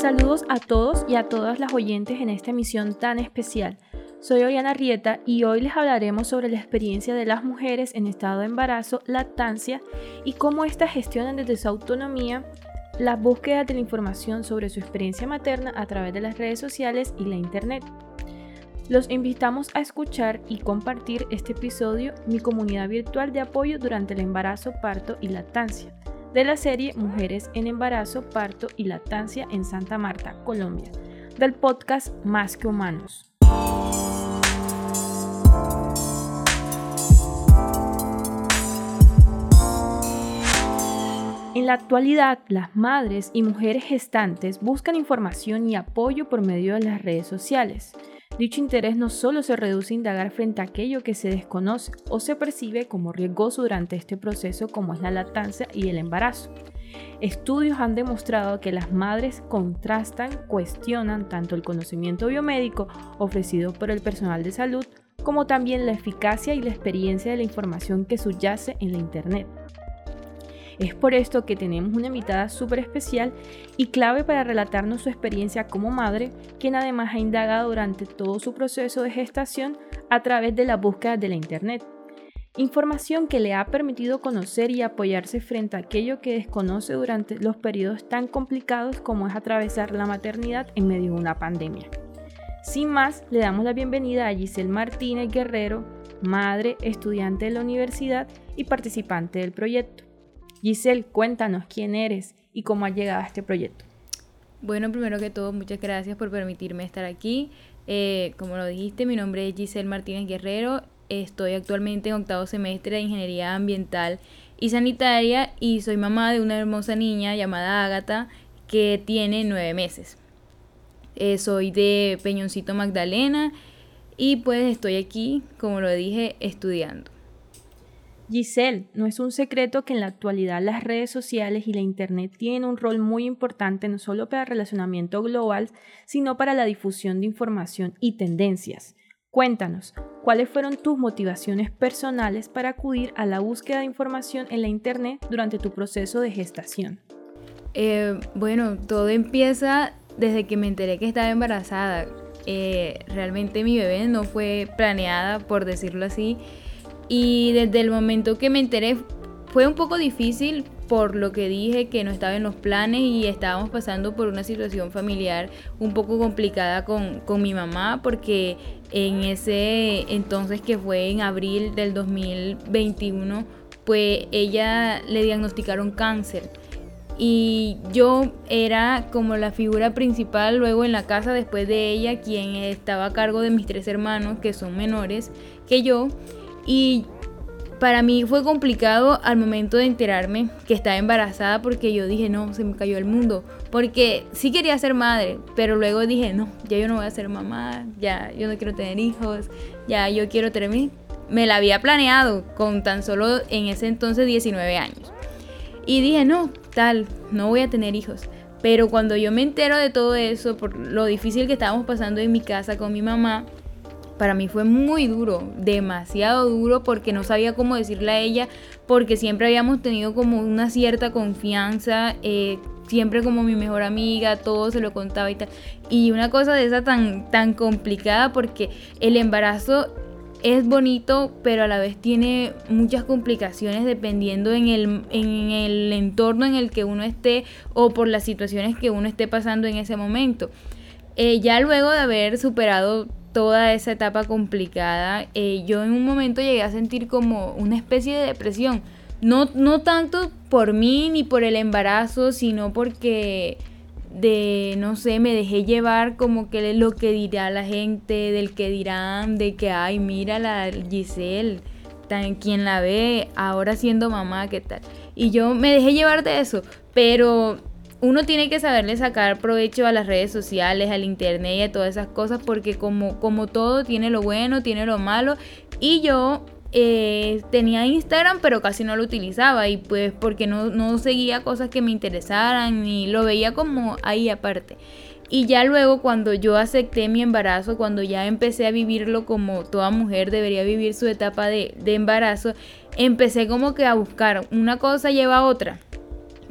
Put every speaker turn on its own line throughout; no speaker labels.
Saludos a todos y a todas las oyentes en esta emisión tan especial. Soy Oriana Rieta y hoy les hablaremos sobre la experiencia de las mujeres en estado de embarazo, lactancia y cómo éstas gestionan desde su autonomía las búsquedas de la información sobre su experiencia materna a través de las redes sociales y la internet. Los invitamos a escuchar y compartir este episodio Mi comunidad virtual de apoyo durante el embarazo, parto y lactancia de la serie Mujeres en embarazo, parto y lactancia en Santa Marta, Colombia, del podcast Más que Humanos. En la actualidad, las madres y mujeres gestantes buscan información y apoyo por medio de las redes sociales. Dicho interés no solo se reduce a indagar frente a aquello que se desconoce o se percibe como riesgoso durante este proceso como es la lactancia y el embarazo. Estudios han demostrado que las madres contrastan, cuestionan tanto el conocimiento biomédico ofrecido por el personal de salud como también la eficacia y la experiencia de la información que subyace en la Internet. Es por esto que tenemos una invitada súper especial y clave para relatarnos su experiencia como madre, quien además ha indagado durante todo su proceso de gestación a través de la búsqueda de la Internet. Información que le ha permitido conocer y apoyarse frente a aquello que desconoce durante los periodos tan complicados como es atravesar la maternidad en medio de una pandemia. Sin más, le damos la bienvenida a Giselle Martínez Guerrero, madre, estudiante de la universidad y participante del proyecto. Giselle, cuéntanos quién eres y cómo has llegado a este proyecto.
Bueno, primero que todo, muchas gracias por permitirme estar aquí. Eh, como lo dijiste, mi nombre es Giselle Martínez Guerrero. Estoy actualmente en octavo semestre de Ingeniería Ambiental y Sanitaria y soy mamá de una hermosa niña llamada Ágata que tiene nueve meses. Eh, soy de Peñoncito Magdalena y pues estoy aquí, como lo dije, estudiando.
Giselle, no es un secreto que en la actualidad las redes sociales y la Internet tienen un rol muy importante no solo para el relacionamiento global, sino para la difusión de información y tendencias. Cuéntanos, ¿cuáles fueron tus motivaciones personales para acudir a la búsqueda de información en la Internet durante tu proceso de gestación?
Eh, bueno, todo empieza desde que me enteré que estaba embarazada. Eh, realmente mi bebé no fue planeada, por decirlo así. Y desde el momento que me enteré fue un poco difícil por lo que dije que no estaba en los planes y estábamos pasando por una situación familiar un poco complicada con, con mi mamá porque en ese entonces que fue en abril del 2021 pues ella le diagnosticaron cáncer. Y yo era como la figura principal luego en la casa después de ella quien estaba a cargo de mis tres hermanos que son menores que yo y para mí fue complicado al momento de enterarme que estaba embarazada porque yo dije, no, se me cayó el mundo. Porque sí quería ser madre, pero luego dije, no, ya yo no voy a ser mamá, ya yo no quiero tener hijos, ya yo quiero tener mi... Me la había planeado con tan solo en ese entonces 19 años. Y dije, no, tal, no voy a tener hijos. Pero cuando yo me entero de todo eso, por lo difícil que estábamos pasando en mi casa con mi mamá, para mí fue muy duro, demasiado duro porque no sabía cómo decirle a ella, porque siempre habíamos tenido como una cierta confianza, eh, siempre como mi mejor amiga, todo se lo contaba y tal. Y una cosa de esa tan, tan complicada porque el embarazo es bonito, pero a la vez tiene muchas complicaciones dependiendo en el, en el entorno en el que uno esté o por las situaciones que uno esté pasando en ese momento. Eh, ya luego de haber superado toda esa etapa complicada, eh, yo en un momento llegué a sentir como una especie de depresión. No, no tanto por mí ni por el embarazo, sino porque de, no sé, me dejé llevar como que lo que dirá la gente, del que dirán, de que, ay, mira la Giselle, tan, quien la ve ahora siendo mamá, ¿qué tal? Y yo me dejé llevar de eso, pero uno tiene que saberle sacar provecho a las redes sociales, al internet y a todas esas cosas, porque como, como todo tiene lo bueno, tiene lo malo. Y yo eh, tenía Instagram, pero casi no lo utilizaba. Y pues porque no, no seguía cosas que me interesaran, ni lo veía como ahí aparte. Y ya luego cuando yo acepté mi embarazo, cuando ya empecé a vivirlo como toda mujer debería vivir su etapa de, de embarazo, empecé como que a buscar una cosa lleva a otra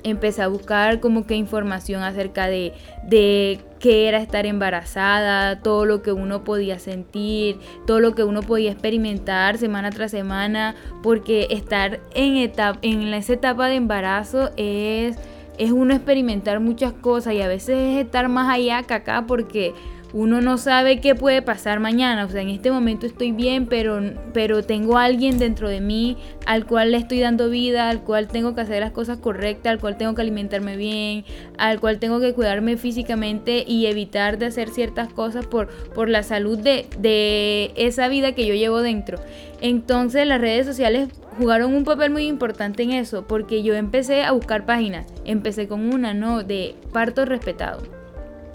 empecé a buscar como que información acerca de, de qué era estar embarazada, todo lo que uno podía sentir, todo lo que uno podía experimentar semana tras semana, porque estar en, etapa, en esa etapa de embarazo es, es uno experimentar muchas cosas y a veces es estar más allá que acá porque uno no sabe qué puede pasar mañana. O sea, en este momento estoy bien, pero, pero tengo a alguien dentro de mí al cual le estoy dando vida, al cual tengo que hacer las cosas correctas, al cual tengo que alimentarme bien, al cual tengo que cuidarme físicamente y evitar de hacer ciertas cosas por, por la salud de, de esa vida que yo llevo dentro. Entonces las redes sociales jugaron un papel muy importante en eso, porque yo empecé a buscar páginas. Empecé con una, ¿no? De parto respetado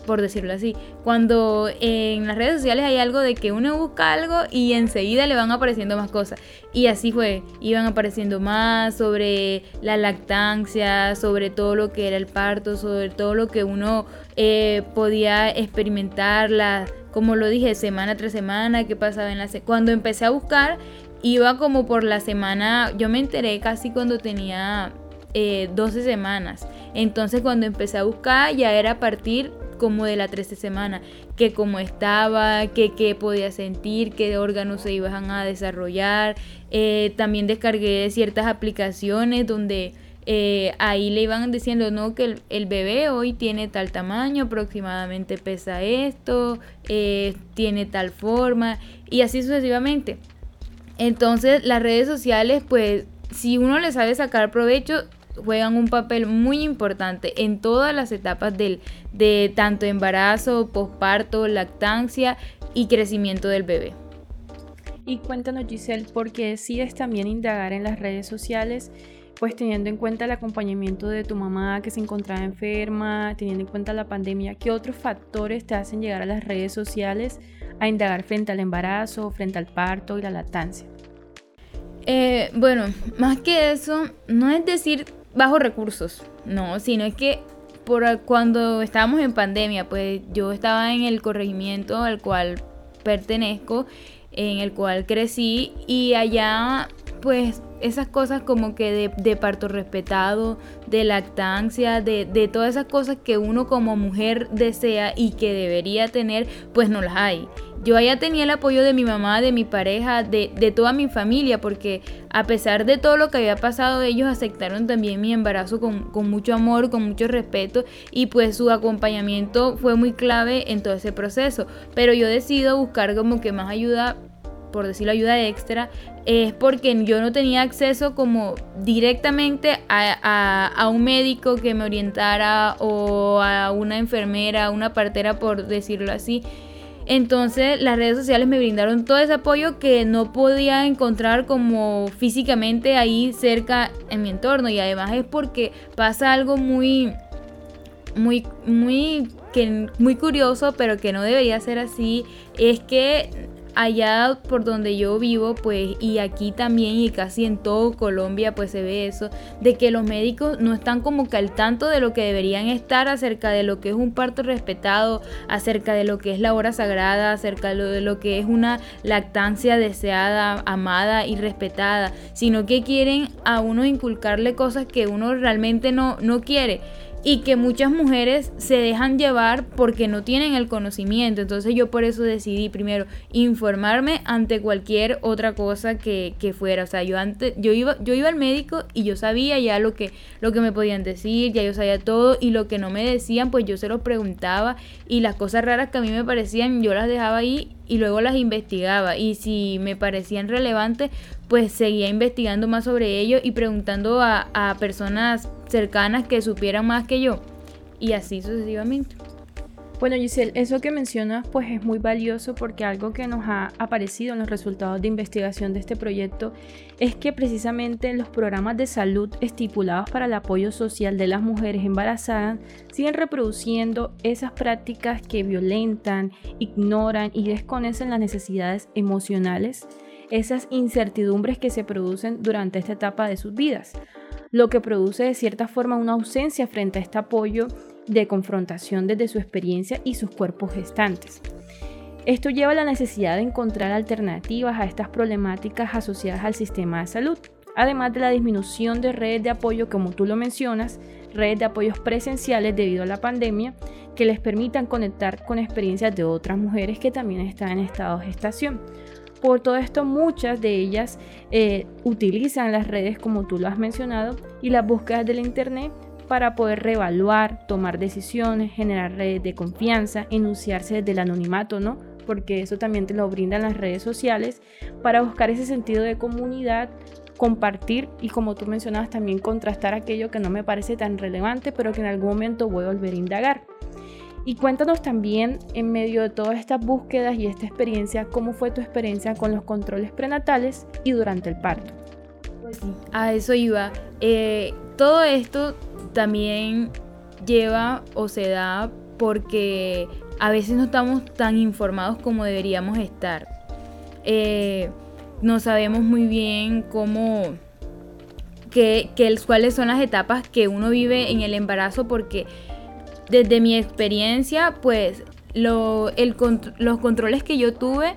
por decirlo así. Cuando en las redes sociales hay algo de que uno busca algo y enseguida le van apareciendo más cosas. Y así fue, iban apareciendo más sobre la lactancia, sobre todo lo que era el parto, sobre todo lo que uno eh, podía experimentar, la, como lo dije, semana tras semana, qué pasaba en la... Cuando empecé a buscar, iba como por la semana, yo me enteré casi cuando tenía 12 eh, semanas. Entonces cuando empecé a buscar ya era a partir como de la 13 semana, que cómo estaba, que qué podía sentir, qué órganos se iban a desarrollar. Eh, también descargué ciertas aplicaciones donde eh, ahí le iban diciendo, no, que el, bebé hoy tiene tal tamaño, aproximadamente pesa esto, eh, tiene tal forma, y así sucesivamente. Entonces las redes sociales, pues si uno le sabe sacar provecho, juegan un papel muy importante en todas las etapas del, de tanto embarazo, posparto, lactancia y crecimiento del bebé.
Y cuéntanos Giselle, ¿por qué decides también indagar en las redes sociales? Pues teniendo en cuenta el acompañamiento de tu mamá que se encontraba enferma, teniendo en cuenta la pandemia, ¿qué otros factores te hacen llegar a las redes sociales a indagar frente al embarazo, frente al parto y la lactancia?
Eh, bueno, más que eso, no es decir bajo recursos, no, sino es que por cuando estábamos en pandemia, pues yo estaba en el corregimiento al cual pertenezco, en el cual crecí y allá pues esas cosas como que de, parto respetado, de lactancia, de, de, todas esas cosas que uno como mujer desea y que debería tener, pues no las hay. Yo allá tenía el apoyo de mi mamá, de mi pareja, de, de toda mi familia, porque a pesar de todo lo que había pasado, ellos aceptaron también mi embarazo con, con mucho amor, con mucho respeto y pues su acompañamiento fue muy clave en todo ese proceso. Pero yo decido buscar como que más ayuda por decirlo ayuda extra, es porque yo no tenía acceso como directamente a, a, un médico que me orientara o a una enfermera, una partera, por decirlo así. Entonces las redes sociales me brindaron todo ese apoyo que no podía encontrar como físicamente ahí cerca en mi entorno. Y además es porque pasa algo muy muy muy que muy curioso pero que no debería ser así es que allá por donde yo vivo, pues, y aquí también y casi en todo Colombia, pues se ve eso, de que los médicos no están como que al tanto de lo que deberían estar acerca de lo que es un parto respetado, acerca de lo que es la hora sagrada, acerca de lo que es una lactancia deseada, amada y respetada, sino que quieren a uno inculcarle cosas que uno realmente no, no quiere y que muchas mujeres se dejan llevar porque no tienen el conocimiento. Entonces yo por eso decidí primero informarme ante cualquier otra cosa que, fuera. O sea, yo antes, yo iba, yo iba al médico y yo sabía ya lo que, lo que me podían decir, ya yo sabía todo, y lo que no me decían, pues yo se lo preguntaba, y las cosas raras que a mí me parecían, yo las dejaba ahí y luego las investigaba. Y si me parecían relevantes, pues seguía investigando más sobre ello y preguntando a, personas cercanas que supieran más que yo. Y así sucesivamente.
Bueno, Giselle, eso que mencionas pues es muy valioso porque algo que nos ha aparecido en los resultados de investigación de este proyecto es que precisamente los programas de salud estipulados para el apoyo social de las mujeres embarazadas siguen reproduciendo esas prácticas que violentan, ignoran y desconocen las necesidades emocionales, esas incertidumbres que se producen durante esta etapa de sus vidas, lo que produce de cierta forma una ausencia frente a este apoyo de confrontación desde su experiencia y sus cuerpos gestantes. Esto lleva a la necesidad de encontrar alternativas a estas problemáticas asociadas al sistema de salud, además de la disminución de redes de apoyo, como tú lo mencionas, redes de apoyos presenciales debido a la pandemia, que les permitan conectar con experiencias de otras mujeres que también están en estado de gestación. Por todo esto, muchas de ellas eh, utilizan las redes, como tú lo has mencionado, y las búsquedas del Internet para poder reevaluar, tomar decisiones, generar redes de confianza, enunciarse desde el anonimato, ¿no? Porque eso también te lo brindan las redes sociales para buscar ese sentido de comunidad, compartir y como tú mencionabas también contrastar aquello que no me parece tan relevante, pero que en algún momento voy a volver a indagar. Y cuéntanos también, en medio de todas estas búsquedas y esta experiencia, cómo fue tu experiencia con los controles prenatales y durante el parto.
Pues a eso iba. Eh, todo esto también lleva o se da porque a veces no estamos tan informados como deberíamos estar. Eh, no sabemos muy bien cómo, que, cuáles son las etapas que uno vive en el embarazo porque desde mi experiencia, pues lo, los controles que yo tuve,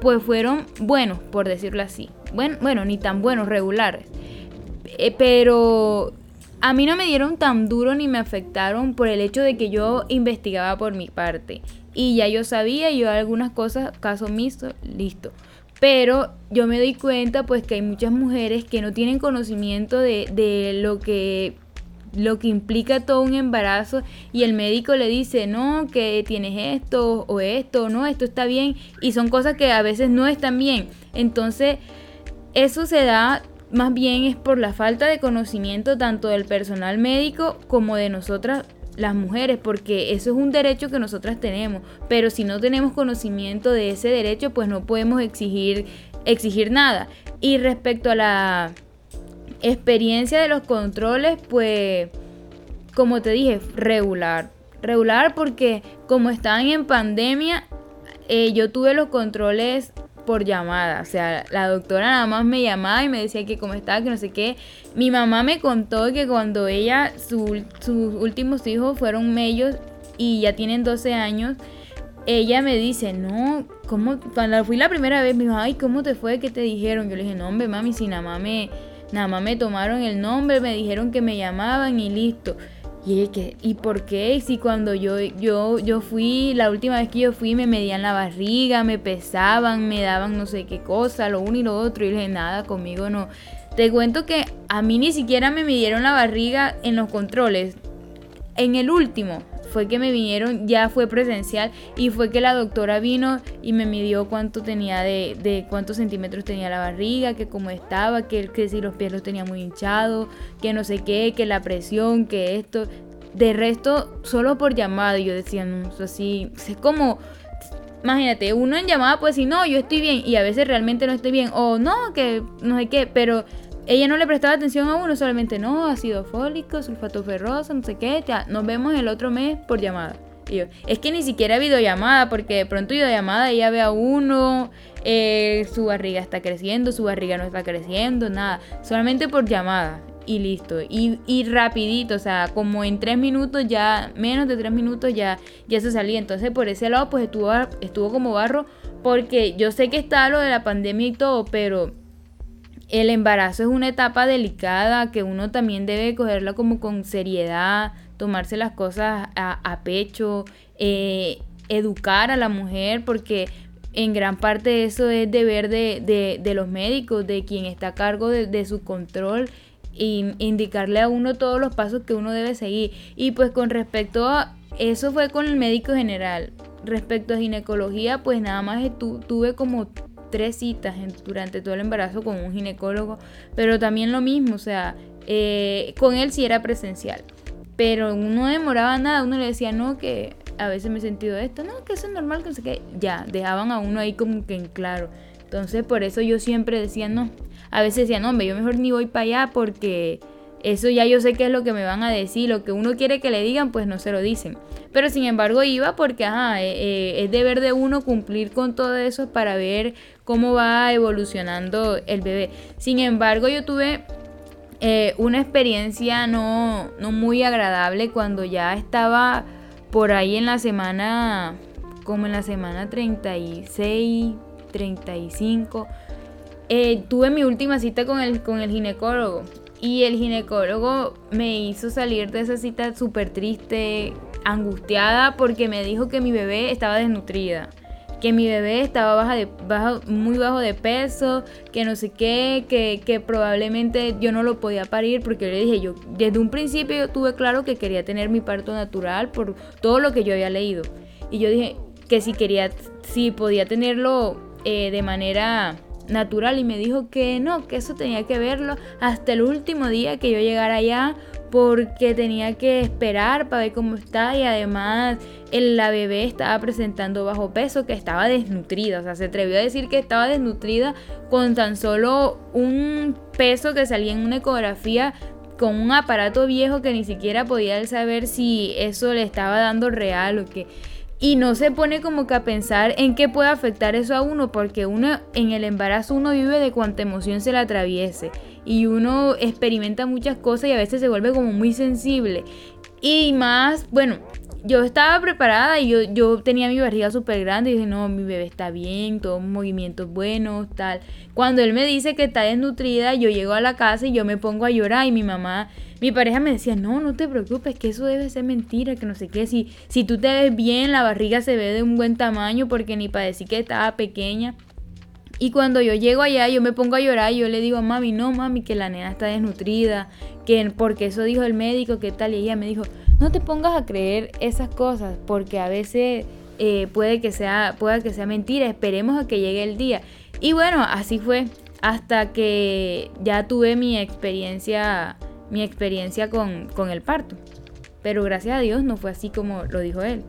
pues fueron buenos, por decirlo así. Bueno, bueno ni tan buenos, regulares. Eh, pero a mí no me dieron tan duro ni me afectaron por el hecho de que yo investigaba por mi parte. Y ya yo sabía, yo algunas cosas, caso mixto, listo. Pero yo me doy cuenta pues que hay muchas mujeres que no tienen conocimiento de lo que lo que implica todo un embarazo y el médico le dice, no, que tienes esto o esto, no, esto está bien y son cosas que a veces no están bien. Entonces, eso se da más bien es por la falta de conocimiento tanto del personal médico como de nosotras las mujeres, porque eso es un derecho que nosotras tenemos, pero si no tenemos conocimiento de ese derecho, pues no podemos exigir exigir nada. Y respecto a la experiencia de los controles, pues, como te dije, regular. Regular porque como estaban en pandemia, eh, yo tuve los controles por llamada. O sea, la doctora nada más me llamaba y me decía que cómo estaba, que no sé qué. Mi mamá me contó que cuando ella, sus últimos hijos fueron mellos y ya tienen 12 años, ella me dice, no, ¿cómo? Cuando fui la primera vez, me dijo, ay, ¿cómo te fue? ¿Qué te dijeron? Yo le dije, no, hombre, mami, si nada más me Nada más me tomaron el nombre, me dijeron que me llamaban y listo. Y que, ¿y por qué? Si cuando yo, yo, yo fui, la última vez que yo fui, me medían la barriga, me pesaban, me daban no sé qué cosa, lo uno y lo otro. Y dije, nada, conmigo no. Te cuento que a mí ni siquiera me midieron la barriga en los controles. En el último, fue que me vinieron, ya fue presencial y fue que la doctora vino y me midió cuánto tenía de, de cuántos centímetros tenía la barriga, que cómo estaba, que, que si los pies los tenía muy hinchados, que no sé qué, que la presión, que esto. De resto, solo por llamada, yo decía, no, así, es como, imagínate, uno en llamada puede decir, no, yo estoy bien, y a veces realmente no estoy bien, o no, que no sé qué, pero ella no le prestaba atención a uno, solamente no, ácido fólico, sulfato ferroso, no sé qué, ya, nos vemos el otro mes por llamada. Yo, es que ni siquiera videollamada, porque de pronto videollamada ella ve a uno, eh, su barriga está creciendo, su barriga no está creciendo, nada, solamente por llamada y listo. Y, y, rapidito, o sea, como en tres minutos ya, menos de tres minutos ya, ya se salía. Entonces por ese lado pues estuvo, estuvo como barro, porque yo sé que está lo de la pandemia y todo, pero el embarazo es una etapa delicada que uno también debe cogerla como con seriedad, tomarse las cosas a, pecho, eh, educar a la mujer, porque en gran parte eso es deber de, de, los médicos, de quien está a cargo de, su control e indicarle a uno todos los pasos que uno debe seguir. Y pues con respecto a eso fue con el médico general. Respecto a ginecología, pues nada más tuve como tres citas durante todo el embarazo con un ginecólogo, pero también lo mismo, o sea, eh, con él sí era presencial, pero no demoraba nada, uno le decía, no, que a veces me he sentido esto, no, que eso es normal, que no sé qué, ya, dejaban a uno ahí como que en claro. Entonces, por eso yo siempre decía, no, a veces decía, no, hombre, yo mejor ni voy para allá porque eso ya yo sé qué es lo que me van a decir, lo que uno quiere que le digan, pues no se lo dicen. Pero sin embargo iba porque, ajá, eh, eh, es deber de uno cumplir con todo eso para ver cómo va evolucionando el bebé. Sin embargo, yo tuve eh, una experiencia no, no muy agradable cuando ya estaba por ahí en la semana, como en la semana 36, 35 eh, tuve mi última cita con el, con el ginecólogo. Y el ginecólogo me hizo salir de esa cita súper triste, angustiada, porque me dijo que mi bebé estaba desnutrida que mi bebé estaba baja de, muy bajo de peso, que no sé qué, que, probablemente yo no lo podía parir porque le dije, yo desde un principio yo tuve claro que quería tener mi parto natural por todo lo que yo había leído. Y yo dije que si quería, si podía tenerlo eh, de manera natural y me dijo que no, que eso tenía que verlo hasta el último día que yo llegara allá porque tenía que esperar para ver cómo está y además la bebé estaba presentando bajo peso, que estaba desnutrida, o sea, se atrevió a decir que estaba desnutrida con tan solo un peso que salía en una ecografía con un aparato viejo que ni siquiera podía saber si eso le estaba dando real o qué y no se pone como que a pensar en qué puede afectar eso a uno, porque uno en el embarazo uno vive de cuánta emoción se le atraviese y uno experimenta muchas cosas y a veces se vuelve como muy sensible. Y más, bueno, yo estaba preparada y yo, yo tenía mi barriga súper grande y dije, no, mi bebé está bien, todos movimientos buenos, tal. Cuando él me dice que está desnutrida, yo llego a la casa y yo me pongo a llorar y mi mamá mi pareja me decía, no, no te preocupes, que eso debe ser mentira, que no sé qué. Si, si tú te ves bien, la barriga se ve de un buen tamaño porque ni para decir que estaba pequeña. Y cuando yo llego allá, yo me pongo a llorar y yo le digo, mami, no, mami, que la nena está desnutrida, que porque eso dijo el médico, que tal. Y ella me dijo, no te pongas a creer esas cosas, porque a veces eh, puede, que sea, puede que sea mentira, esperemos a que llegue el día. Y bueno, así fue, hasta que ya tuve mi experiencia mi experiencia con, el parto. Pero gracias a Dios no fue así como lo dijo él.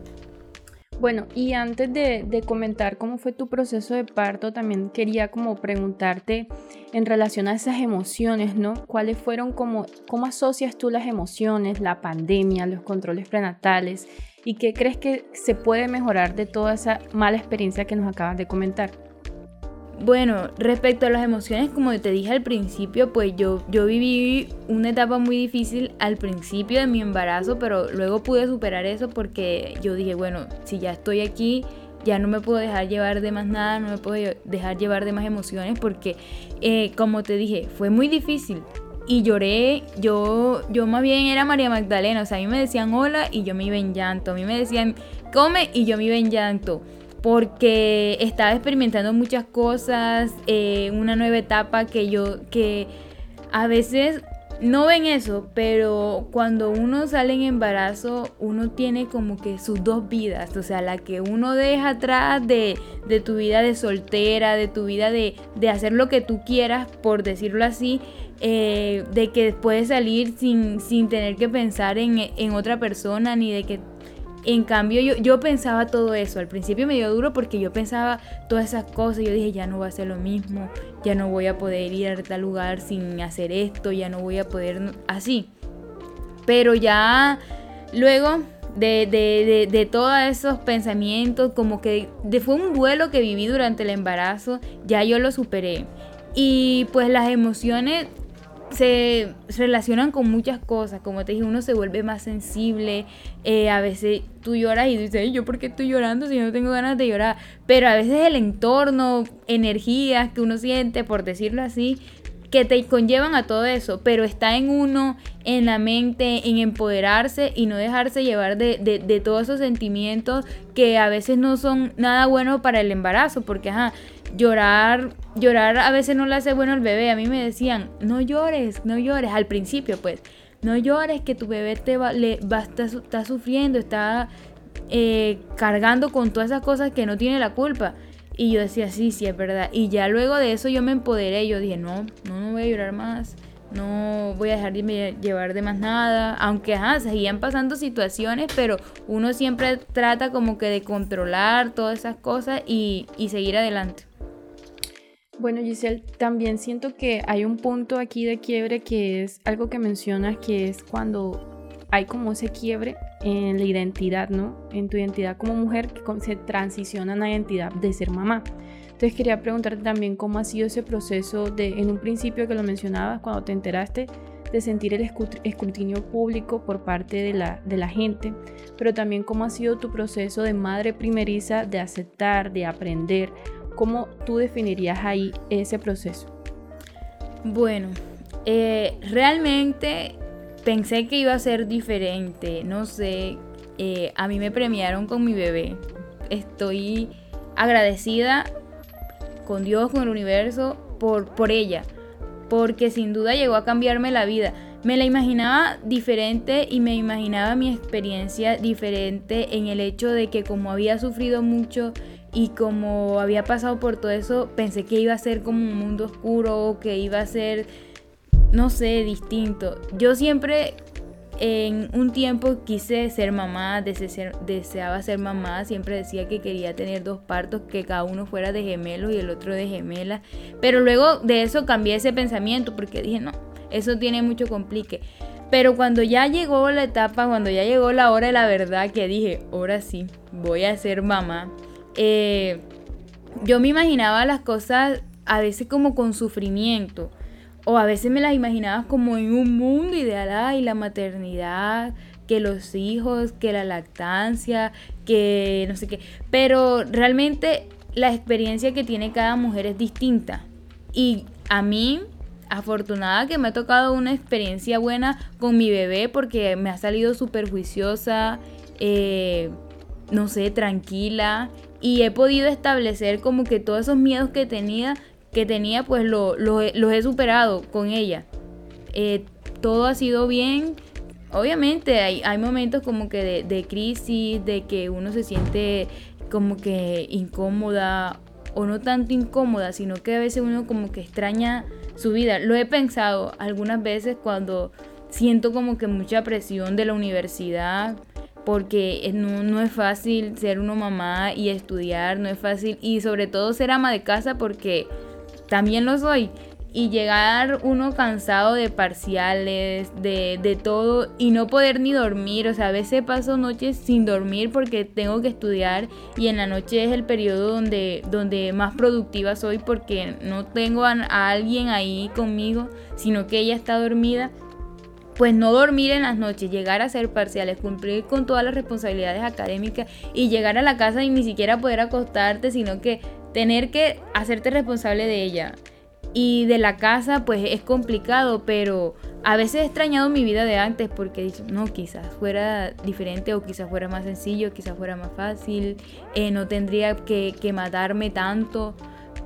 Bueno, y antes de, comentar cómo fue tu proceso de parto, también quería como preguntarte en relación a esas emociones, ¿no? ¿Cuáles fueron como, cómo asocias tú las emociones, la pandemia, los controles prenatales y qué crees que se puede mejorar de toda esa mala experiencia que nos acabas de comentar?
Bueno, respecto a las emociones, como te dije al principio, pues yo, yo viví una etapa muy difícil al principio de mi embarazo, pero luego pude superar eso porque yo dije, bueno, si ya estoy aquí, ya no me puedo dejar llevar de más nada, no me puedo dejar llevar de más emociones porque, eh, como te dije, fue muy difícil. Y lloré, yo, yo más bien era María Magdalena, o sea, a mí me decían hola y yo me iba en llanto, a mí me decían come y yo me iba en llanto porque estaba experimentando muchas cosas, eh, una nueva etapa que yo, que a veces no ven eso, pero cuando uno sale en embarazo, uno tiene como que sus dos vidas, o sea, la que uno deja atrás de, tu vida de soltera, de tu vida de, hacer lo que tú quieras, por decirlo así, eh, de que puedes salir sin, sin tener que pensar en, en otra persona, ni de que en cambio, yo, yo pensaba todo eso. Al principio me dio duro porque yo pensaba todas esas cosas. Yo dije, ya no va a ser lo mismo, ya no voy a poder ir a tal lugar sin hacer esto, ya no voy a poder así. Pero ya luego de, de, todos esos pensamientos, como que fue un duelo que viví durante el embarazo, ya yo lo superé. Y pues las emociones se relacionan con muchas cosas. Como te dije, uno se vuelve más sensible. Eh, a veces tú lloras y dices, ¿yo por qué estoy llorando si no tengo ganas de llorar? Pero a veces el entorno, energías que uno siente, por decirlo así, que te conllevan a todo eso, pero está en uno, en la mente, en empoderarse y no dejarse llevar de, de, todos esos sentimientos que a veces no son nada buenos para el embarazo, porque ajá, llorar, llorar a veces no le hace bueno al bebé. A mí me decían, no llores, no llores, al principio pues, no llores que tu bebé te va, le, va, está, está sufriendo, está eh, cargando con todas esas cosas que no tiene la culpa. Y yo decía, sí, sí, es verdad. Y ya luego de eso yo me empoderé. Yo dije, no, no, no voy a llorar más. No voy a dejar de llevar de más nada. Aunque, ajá, seguían pasando situaciones, pero uno siempre trata como que de controlar todas esas cosas y, y seguir adelante.
Bueno, Giselle, también siento que hay un punto aquí de quiebre que es algo que mencionas, que es cuando hay como ese quiebre en la identidad, ¿no? En tu identidad como mujer que se transiciona a la identidad de ser mamá. Entonces quería preguntarte también cómo ha sido ese proceso de, en un principio que lo mencionabas, cuando te enteraste de sentir el escrutinio público por parte de la, de la gente, pero también cómo ha sido tu proceso de madre primeriza de aceptar, de aprender, ¿Cómo tú definirías ahí ese proceso?
Bueno, eh, realmente pensé que iba a ser diferente, no sé, eh, a mí me premiaron con mi bebé. Estoy agradecida con Dios, con el universo, por, por ella, porque sin duda llegó a cambiarme la vida. Me la imaginaba diferente y me imaginaba mi experiencia diferente en el hecho de que como había sufrido mucho y como había pasado por todo eso, pensé que iba a ser como un mundo oscuro, que iba a ser no sé, distinto. Yo siempre en un tiempo quise ser mamá, deseaba ser mamá, siempre decía que quería tener dos partos, que cada uno fuera de gemelos y el otro de gemela. Pero luego de eso cambié ese pensamiento porque dije, no, eso tiene mucho complique. Pero cuando ya llegó la etapa, cuando ya llegó la hora de la verdad, que dije, ahora sí, voy a ser mamá, eh, yo me imaginaba las cosas a veces como con sufrimiento o a veces me las imaginaba como en un mundo ideal, y la maternidad, que los hijos, que la lactancia, que no sé qué. Pero realmente la experiencia que tiene cada mujer es distinta. Y a mí, afortunada que me ha tocado una experiencia buena con mi bebé porque me ha salido súper juiciosa, eh, no sé, tranquila. Y he podido establecer como que todos esos miedos que tenía que tenía, pues lo, los he superado con ella. Eh, todo ha sido bien. Obviamente hay, hay momentos como que de, de, crisis, de que uno se siente como que incómoda o no tanto incómoda, sino que a veces uno como que extraña su vida. Lo he pensado algunas veces cuando siento como que mucha presión de la universidad, porque no, no, es fácil ser uno mamá y estudiar, no es fácil, y sobre todo ser ama de casa porque también lo soy. Y llegar uno cansado de parciales, de, de, todo, y no poder ni dormir. O sea, a veces paso noches sin dormir porque tengo que estudiar y en la noche es el periodo donde, donde más productiva soy porque no tengo a, a alguien ahí conmigo, sino que ella está dormida pues no dormir en las noches, llegar a hacer parciales, cumplir con todas las responsabilidades académicas y llegar a la casa y ni siquiera poder acostarte, sino que tener que hacerte responsable de ella. Y de la casa, pues es complicado, pero a veces he extrañado mi vida de antes porque he dicho, no, quizás fuera diferente o quizás fuera más sencillo, quizás fuera más fácil, eh, no tendría que, que matarme tanto.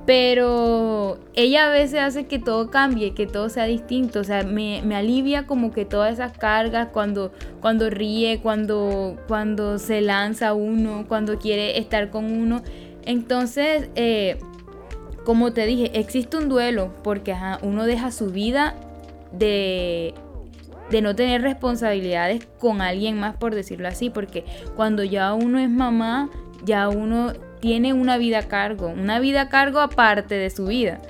Pero ella a veces hace que todo cambie, que todo sea distinto. O sea, me, me, alivia como que todas esas cargas cuando, cuando ríe, cuando, cuando se lanza uno, cuando quiere estar con uno. Entonces, eh, como te dije, existe un duelo porque uno deja su vida de, de no tener responsabilidades con alguien más, por decirlo así, porque cuando ya uno es mamá, ya uno tiene una vida a cargo, una vida a cargo aparte de su vida,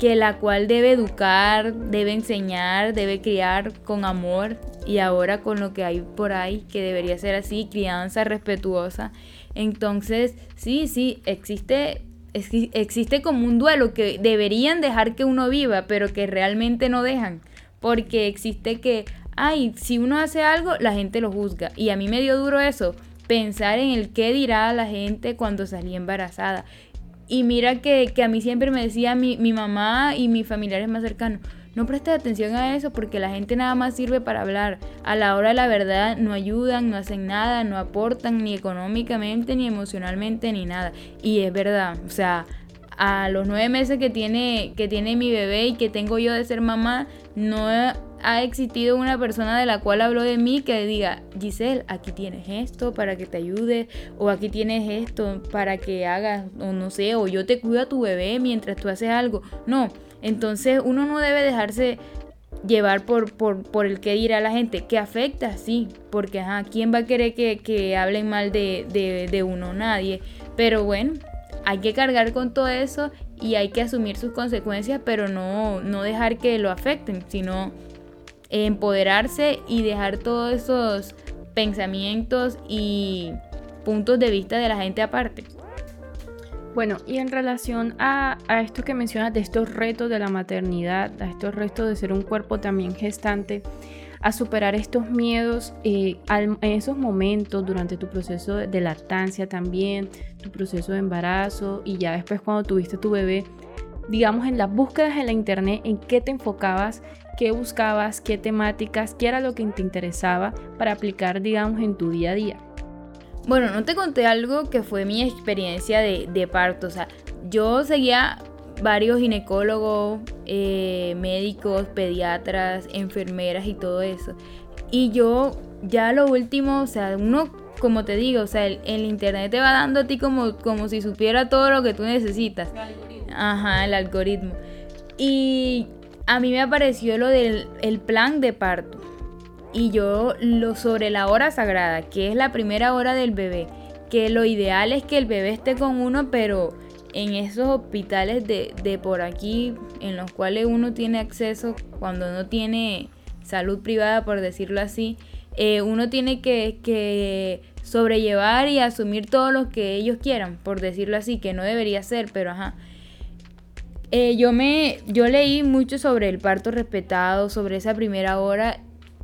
que la cual debe educar, debe enseñar, debe criar con amor y ahora con lo que hay por ahí, que debería ser así, crianza respetuosa. Entonces, sí, sí, existe, existe como un duelo que deberían dejar que uno viva, pero que realmente no dejan. Porque existe que, ay, si uno hace algo, la gente lo juzga. Y a mí me dio duro eso, pensar en el qué dirá la gente cuando salí embarazada. Y mira que, que a mí siempre me decía mi, mi mamá y mis familiares más cercanos, no prestes atención a eso porque la gente nada más sirve para hablar. A la hora de la verdad no ayudan, no hacen nada, no aportan ni económicamente, ni emocionalmente, ni nada. Y es verdad, o sea, a los nueve meses que tiene, que tiene mi bebé y que tengo yo de ser mamá, no ha existido una persona de la cual habló de mí que diga, Giselle, aquí tienes esto para que te ayude, o aquí tienes esto para que hagas, o no sé, o yo te cuido a tu bebé mientras tú haces algo. No, entonces uno no debe dejarse llevar por, por, el que dirá la gente, que afecta, sí, porque ajá, ¿quién va a querer que, hablen mal de, de, uno? Nadie. Pero bueno, hay que cargar con todo eso y hay que asumir sus consecuencias, pero no, no dejar que lo afecten, sino empoderarse y dejar todos esos pensamientos y puntos de vista de la gente aparte.
Bueno, y en relación a, esto que mencionas de estos retos de la maternidad, a estos retos de ser un cuerpo también gestante, a superar estos miedos eh, en esos momentos durante tu proceso de lactancia también, tu proceso de embarazo y ya después cuando tuviste tu bebé? Digamos, en las búsquedas en la internet, ¿en qué te enfocabas? ¿Qué buscabas? ¿Qué temáticas? ¿Qué era lo que te interesaba para aplicar, digamos, en tu día a día?
Bueno, no te conté algo que fue mi experiencia de, de parto. O sea, yo seguía varios ginecólogos, eh, médicos, pediatras, enfermeras y todo eso. Y yo ya lo último, o sea, uno, como te digo, o sea, el, internet te va dando a ti como, como si supiera todo lo que tú necesitas. El algoritmo. Ajá, el algoritmo. Y a mí me apareció lo del el plan de parto. Y yo lo sobre la hora sagrada, que es la primera hora del bebé. Que lo ideal es que el bebé esté con uno, pero en esos hospitales de, por aquí, en los cuales uno tiene acceso cuando no tiene salud privada, por decirlo así, eh, uno tiene que, sobrellevar y asumir todo lo que ellos quieran, por decirlo así, que no debería ser, pero ajá. Eh, yo me yo leí mucho sobre el parto respetado, sobre esa primera hora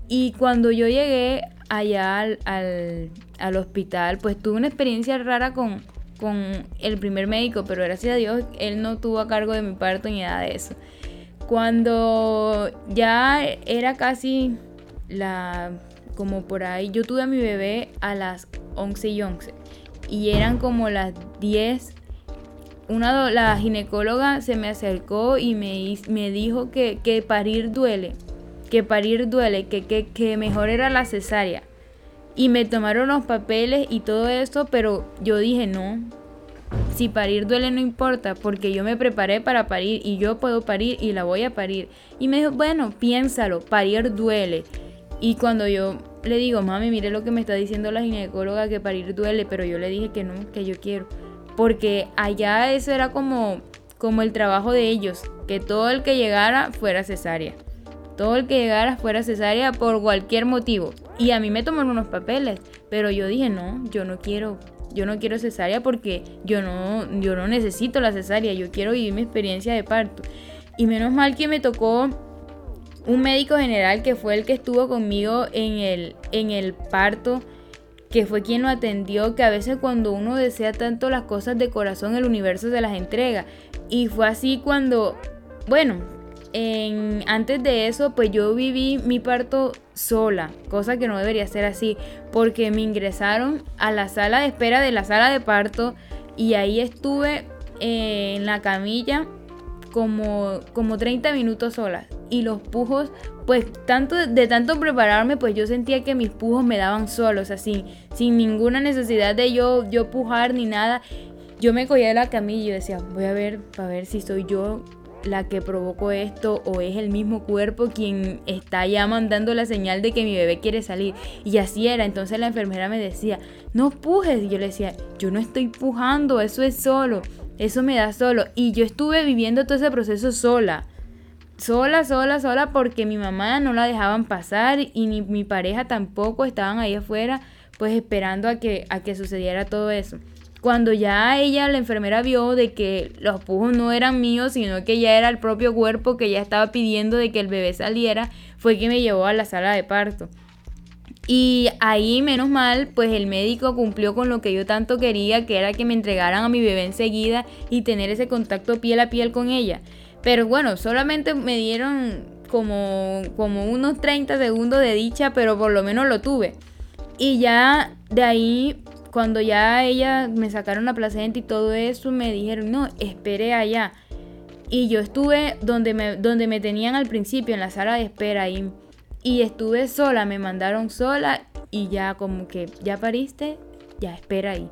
y cuando yo llegué allá al, al hospital, pues tuve una experiencia rara con, con el primer médico, pero gracias a Dios él no tuvo a cargo de mi parto ni nada de eso. Cuando ya era casi la, como por ahí, yo tuve a mi bebé a las 11 y 11 y eran como las 10. Una, la ginecóloga se me acercó y me, me dijo que, que parir duele, que parir duele, que, que, que mejor era la cesárea y me tomaron los papeles y todo eso, pero yo dije, no, si parir duele no importa, porque yo me preparé para parir y yo puedo parir y la voy a parir. Y me dijo, bueno, piénsalo, parir duele. Y cuando yo le digo, mami, mire lo que me está diciendo la ginecóloga, que parir duele, pero yo le dije que no, que yo quiero. Porque allá eso era como, como el trabajo de ellos, que todo el que llegara fuera cesárea. Todo el que llegara fuera cesárea por cualquier motivo. Y a mí me tomaron unos papeles, pero yo dije, no, yo no quiero, yo no quiero cesárea porque yo no, yo no necesito la cesárea, yo quiero vivir mi experiencia de parto. Y menos mal que me tocó un médico general que fue el que estuvo conmigo en el, en el parto, que fue quien lo atendió, que a veces cuando uno desea tanto las cosas de corazón, el universo se las entrega. Y fue así cuando, bueno, antes de eso, pues yo viví mi parto sola, cosa que no debería ser así, porque me ingresaron a la sala de espera de la sala de parto y ahí estuve eh, en la camilla como, como 30 minutos sola. Y los pujos, pues tanto de tanto prepararme, pues yo sentía que mis pujos me daban solos, así, sin ninguna necesidad de yo, yo pujar ni nada. Yo me cogía de la camilla y decía, voy a ver, para ver si soy yo la que provocó esto o es el mismo cuerpo quien está ya mandando la señal de que mi bebé quiere salir. Y así era. Entonces la enfermera me decía, no pujes. Y yo le decía, yo no estoy pujando, eso es solo. Eso me da solo. Y yo estuve viviendo todo ese proceso sola. Sola, sola, sola, porque mi mamá no la dejaban pasar y ni mi pareja tampoco estaban ahí afuera, pues esperando a que, a que sucediera todo eso. Cuando ya ella, la enfermera, vio de que los pujos no eran míos, sino que ya era el propio cuerpo que ya estaba pidiendo de que el bebé saliera, fue que me llevó a la sala de parto. Y ahí, menos mal, pues el médico cumplió con lo que yo tanto quería, que era que me entregaran a mi bebé enseguida y tener ese contacto piel a piel con ella. Pero bueno, solamente me dieron como, como unos 30 segundos de dicha, pero por lo menos lo tuve. Y ya de ahí cuando ya ella me sacaron la placenta y todo eso, me dijeron, no, espere allá. Y yo estuve donde me, donde me tenían al principio, en la sala de espera ahí. Y estuve sola, me mandaron sola y ya como que, ya pariste, ya espera ahí.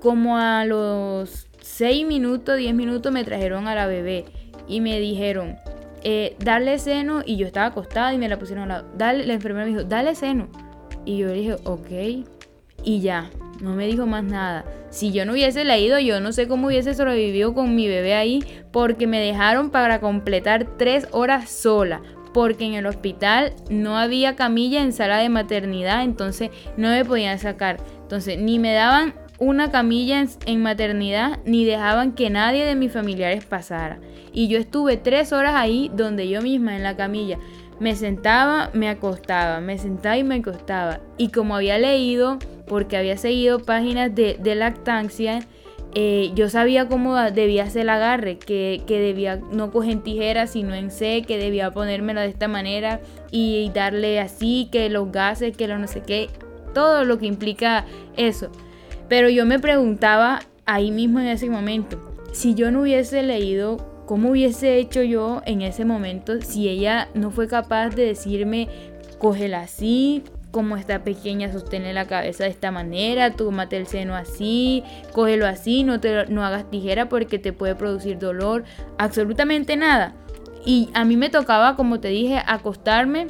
Como a los 6 minutos, 10 minutos me trajeron a la bebé y me dijeron, eh, darle seno y yo estaba acostada y me la pusieron al lado. Dale, la enfermera me dijo, dale seno. Y yo le dije, ok. Y ya, no me dijo más nada. Si yo no hubiese leído, yo no sé cómo hubiese sobrevivido con mi bebé ahí, porque me dejaron para completar tres horas sola. Porque en el hospital no había camilla en sala de maternidad, entonces no me podían sacar. Entonces ni me daban una camilla en, maternidad, ni dejaban que nadie de mis familiares pasara. Y yo estuve tres horas ahí donde yo misma en la camilla. me sentaba, me acostaba, me sentaba y me acostaba. Y como había leído, porque había seguido páginas de, lactancia, eh, yo sabía cómo debía hacer el agarre, que, debía no coger tijeras sino en C, que debía ponérmelo de esta manera y darle así, que los gases, que lo no sé qué, todo lo que implica eso. Pero yo me preguntaba ahí mismo en ese momento, si yo no hubiese leído ¿Cómo hubiese hecho yo en ese momento si ella no fue capaz de decirme, cógela así, como está pequeña, sostiene la cabeza de esta manera, tómate el seno así, cógelo así, no, te, no hagas tijera porque te puede producir dolor, absolutamente nada. Y a mí me tocaba, como te dije, acostarme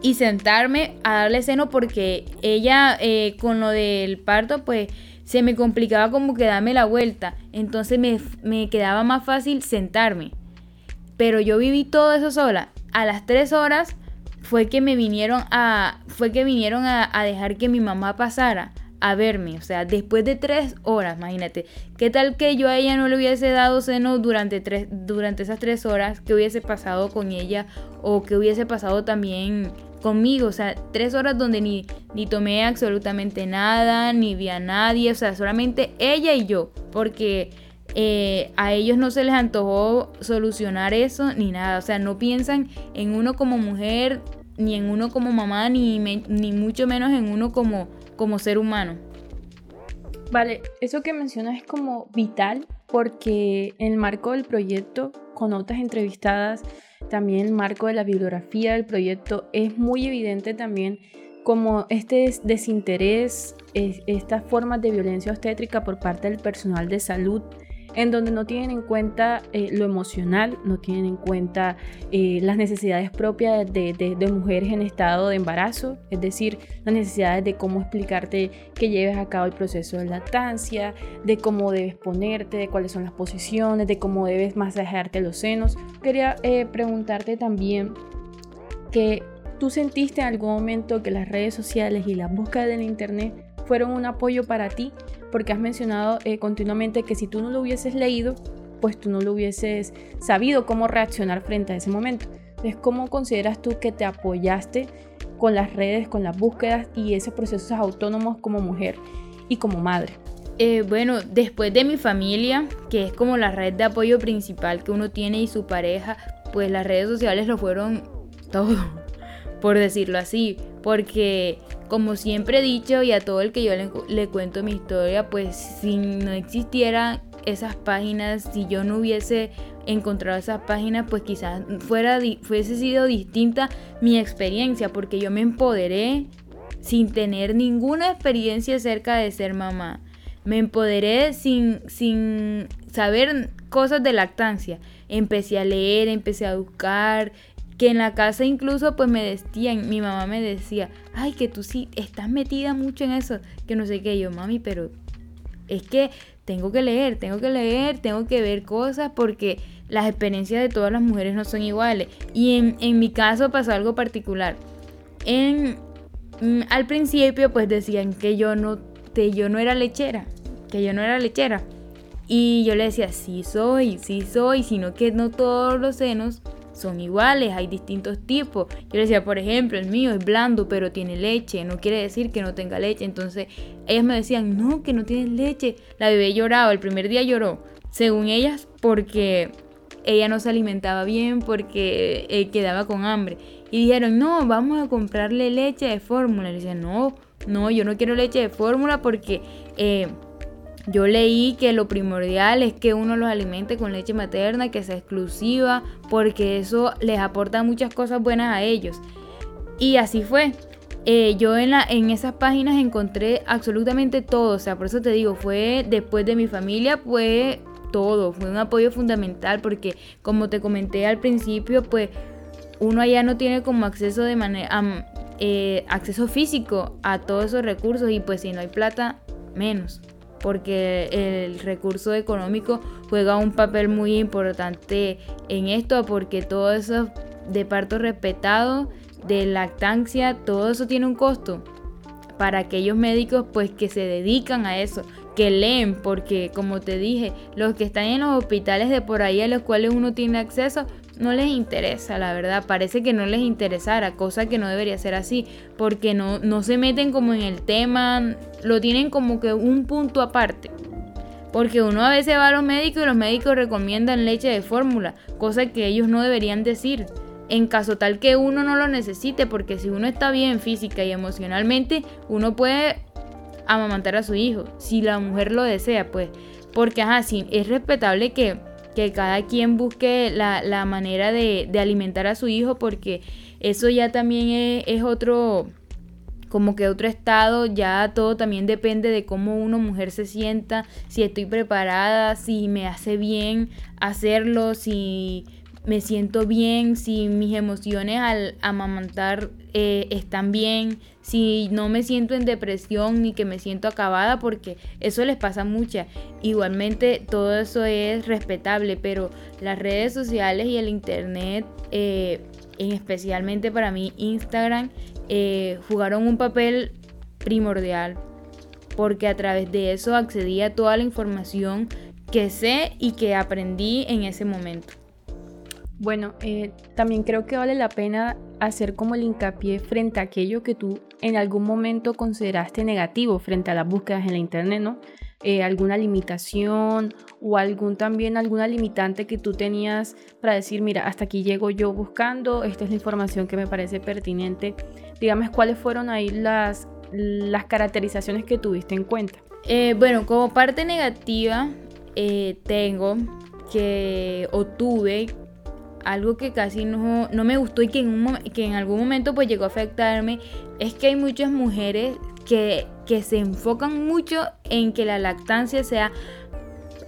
y sentarme a darle seno porque ella eh, con lo del parto, pues se me complicaba como que darme la vuelta. Entonces me, quedaba más fácil sentarme. Pero yo viví todo eso sola. A las tres horas fue que me vinieron a. Fue que vinieron a, dejar que mi mamá pasara a verme. O sea, después de tres horas, imagínate. ¿Qué tal que yo a ella no le hubiese dado seno durante, tres, durante esas tres horas? ¿Qué hubiese pasado con ella? O qué hubiese pasado también conmigo, o sea, tres horas donde ni, ni tomé absolutamente nada, ni vi a nadie, o sea, solamente ella y yo, porque eh, a ellos no se les antojó solucionar eso ni nada, o sea, no piensan en uno como mujer, ni en uno como mamá, ni, ni mucho menos en uno como, como ser humano.
Vale, eso que mencionas es como vital porque en el marco del proyecto, con otras entrevistadas, también el marco de la bibliografía del proyecto, es muy evidente también como este desinterés, estas formas de violencia obstétrica por parte del personal de salud en donde no tienen en cuenta eh, lo emocional, no tienen en cuenta eh, las necesidades propias de, mujeres en estado de embarazo, es decir, las necesidades de cómo explicarte que lleves a cabo el proceso de lactancia, de cómo debes ponerte, de cuáles son las posiciones, de cómo debes masajearte los senos. Quería eh, preguntarte también que tú sentiste en algún momento que las redes sociales y las búsquedas del internet fueron un apoyo para ti porque has mencionado eh, continuamente que si tú no lo hubieses leído, pues tú no lo hubieses sabido cómo reaccionar frente a ese momento. Entonces, ¿cómo consideras tú que te apoyaste con las redes, con las búsquedas y esos procesos autónomos como mujer y como madre?
Eh, bueno, después de mi familia, que es como la red de apoyo principal que uno tiene y su pareja, pues las redes sociales lo fueron todo, por decirlo así, porque como siempre he dicho y a todo el que yo le, cuento mi historia, pues si no existieran esas páginas, si yo no hubiese encontrado esas páginas, pues quizás fuera, fuese sido distinta mi experiencia, porque yo me empoderé sin tener ninguna experiencia acerca de ser mamá. Me empoderé sin, sin saber cosas de lactancia. Empecé a leer, empecé a buscar, que en la casa incluso pues me decían, mi mamá me decía, ay, que tú sí estás metida mucho en eso, que no sé qué, yo, mami, pero es que tengo que leer, tengo que leer, tengo que ver cosas porque las experiencias de todas las mujeres no son iguales. Y en, mi caso pasó algo particular. En, mm, al principio pues decían que yo no, que yo no era lechera, que yo no era lechera. Y yo le decía, sí soy, sí soy, sino que no todos los senos son iguales, hay distintos tipos. Yo decía, por ejemplo, el mío es blando, pero tiene leche, no quiere decir que no tenga leche. Entonces, ellas me decían, no, que no tiene leche. La bebé lloraba, el primer día lloró, según ellas, porque ella no se alimentaba bien, porque eh, quedaba con hambre. Y dijeron, no, vamos a comprarle leche de fórmula. Le decía, no, no, yo no quiero leche de fórmula porque... Eh, yo leí que lo primordial es que uno los alimente con leche materna, que sea exclusiva, porque eso les aporta muchas cosas buenas a ellos. Y así fue. Eh, yo en, la, en esas páginas encontré absolutamente todo, o sea, por eso te digo, fue después de mi familia, fue todo, fue un apoyo fundamental, porque como te comenté al principio, pues uno allá no tiene como acceso de manera, eh, acceso físico a todos esos recursos y pues si no hay plata, menos porque el recurso económico juega un papel muy importante en esto, porque todo eso de parto respetado, de lactancia, todo eso tiene un costo. Para aquellos médicos pues que se dedican a eso, que leen, porque como te dije, los que están en los hospitales de por ahí a los cuales uno tiene acceso, no les interesa, la verdad. Parece que no les interesara, cosa que no debería ser así, porque no, no se meten como en el tema, lo tienen como que un punto aparte. Porque uno a veces va a los médicos y los médicos recomiendan leche de fórmula, cosa que ellos no deberían decir. En caso tal que uno no lo necesite, porque si uno está bien física y emocionalmente, uno puede amamantar a su hijo, si la mujer lo desea, pues. Porque, ajá, sí, es respetable que, que cada quien busque la, manera de, alimentar a su hijo, porque eso ya también es, es otro como que otro estado, ya todo también depende de cómo una mujer se sienta, si estoy preparada, si me hace bien hacerlo, si me siento bien, si mis emociones al amamantar eh, están bien, si no me siento en depresión ni que me siento acabada, porque eso les pasa mucho. Igualmente todo eso es respetable, pero las redes sociales y el internet, eh, en especialmente para mí Instagram, eh, jugaron un papel primordial, porque a través de eso accedí a toda la información que sé y que aprendí en ese momento.
Bueno, eh, también creo que vale la pena hacer como el hincapié frente a aquello que tú en algún momento consideraste negativo frente a las búsquedas en la internet, ¿no? Eh, alguna limitación o algún también alguna limitante que tú tenías para decir, mira, hasta aquí llego yo buscando, esta es la información que me parece pertinente. Dígame cuáles fueron ahí las, las caracterizaciones que tuviste en cuenta.
Eh, bueno, como parte negativa tengo que o tuve algo que casi no, me gustó y que en, un, que en algún momento pues llegó a afectarme es que hay muchas mujeres que, que se enfocan mucho en que la lactancia sea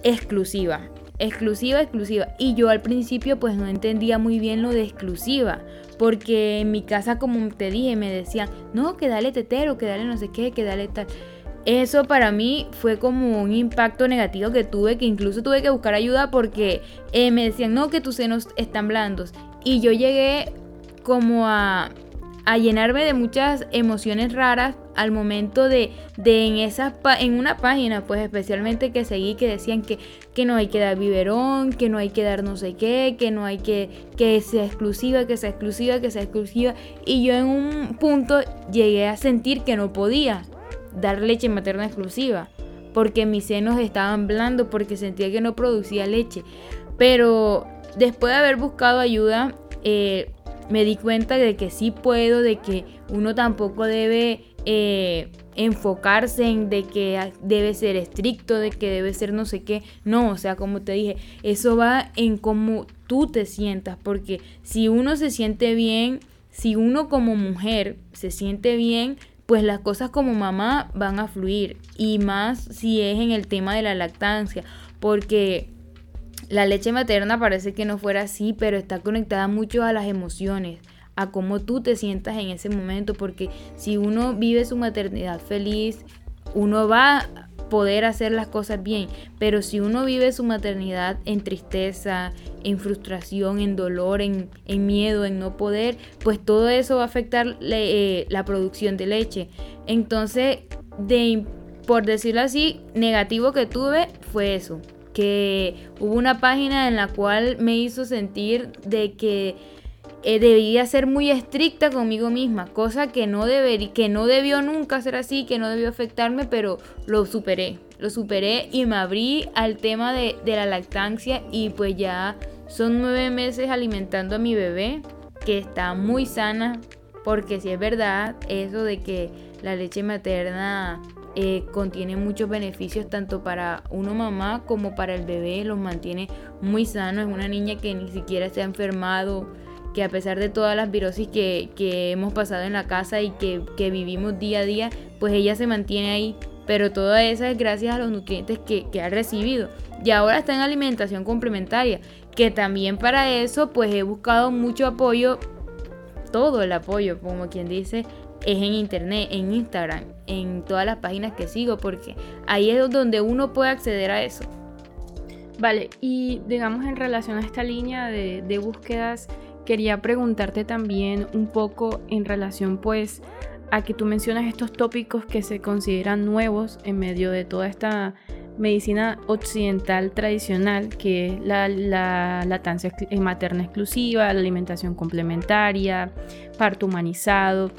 exclusiva. Exclusiva, exclusiva. Y yo al principio pues no entendía muy bien lo de exclusiva. Porque en mi casa, como te dije, me decían, no, que dale tetero, que dale no sé qué, que dale tal. Eso para mí fue como un impacto negativo que tuve, que incluso tuve que buscar ayuda porque eh, me decían, no, que tus senos están blandos. Y yo llegué como a, llenarme de muchas emociones raras al momento de, de en, esas en una página, pues especialmente que seguí, que decían que, que no hay que dar biberón, que no hay que dar no sé qué, que no hay que, que sea exclusiva, que sea exclusiva, que sea exclusiva. Y yo en un punto llegué a sentir que no podía dar leche materna exclusiva, porque mis senos estaban blandos, porque sentía que no producía leche. Pero después de haber buscado ayuda, eh, me di cuenta de que sí puedo, de que uno tampoco debe eh, enfocarse en de que debe ser estricto, de que debe ser no sé qué. No, o sea, como te dije, eso va en cómo tú te sientas, porque si uno se siente bien, si uno como mujer se siente bien, pues las cosas como mamá van a fluir y más si es en el tema de la lactancia, porque la leche materna parece que no fuera así, pero está conectada mucho a las emociones, a cómo tú te sientas en ese momento, porque si uno vive su maternidad feliz, uno va poder hacer las cosas bien. Pero si uno vive su maternidad en tristeza, en frustración, en dolor, en, miedo, en no poder, pues todo eso va a afectar eh, la producción de leche. Entonces, de, por decirlo así, negativo que tuve fue eso. Que hubo una página en la cual me hizo sentir de que eh, debía ser muy estricta conmigo misma, cosa que no, que no debió nunca ser así, que no debió afectarme, pero lo superé, lo superé y me abrí al tema de, la lactancia y pues ya son nueve meses alimentando a mi bebé, que está muy sana, porque si es verdad eso de que la leche materna eh, contiene muchos beneficios tanto para uno mamá como para el bebé, los mantiene muy sanos, es una niña que ni siquiera se ha enfermado, que a pesar de todas las virosis que, hemos pasado en la casa y que, vivimos día a día, pues ella se mantiene ahí. Pero toda esa es gracias a los nutrientes que, ha recibido. Y ahora está en alimentación complementaria, que también para eso pues he buscado mucho apoyo, todo el apoyo, como quien dice, es en internet, en Instagram, en todas las páginas que sigo, porque ahí es donde uno puede acceder a eso.
Vale, y digamos en relación a esta línea de, de búsquedas, quería preguntarte también un poco en relación pues a que tú mencionas estos tópicos que se consideran nuevos en medio de toda esta medicina occidental tradicional, que es la, la lactancia materna exclusiva, la alimentación complementaria, parto humanizado,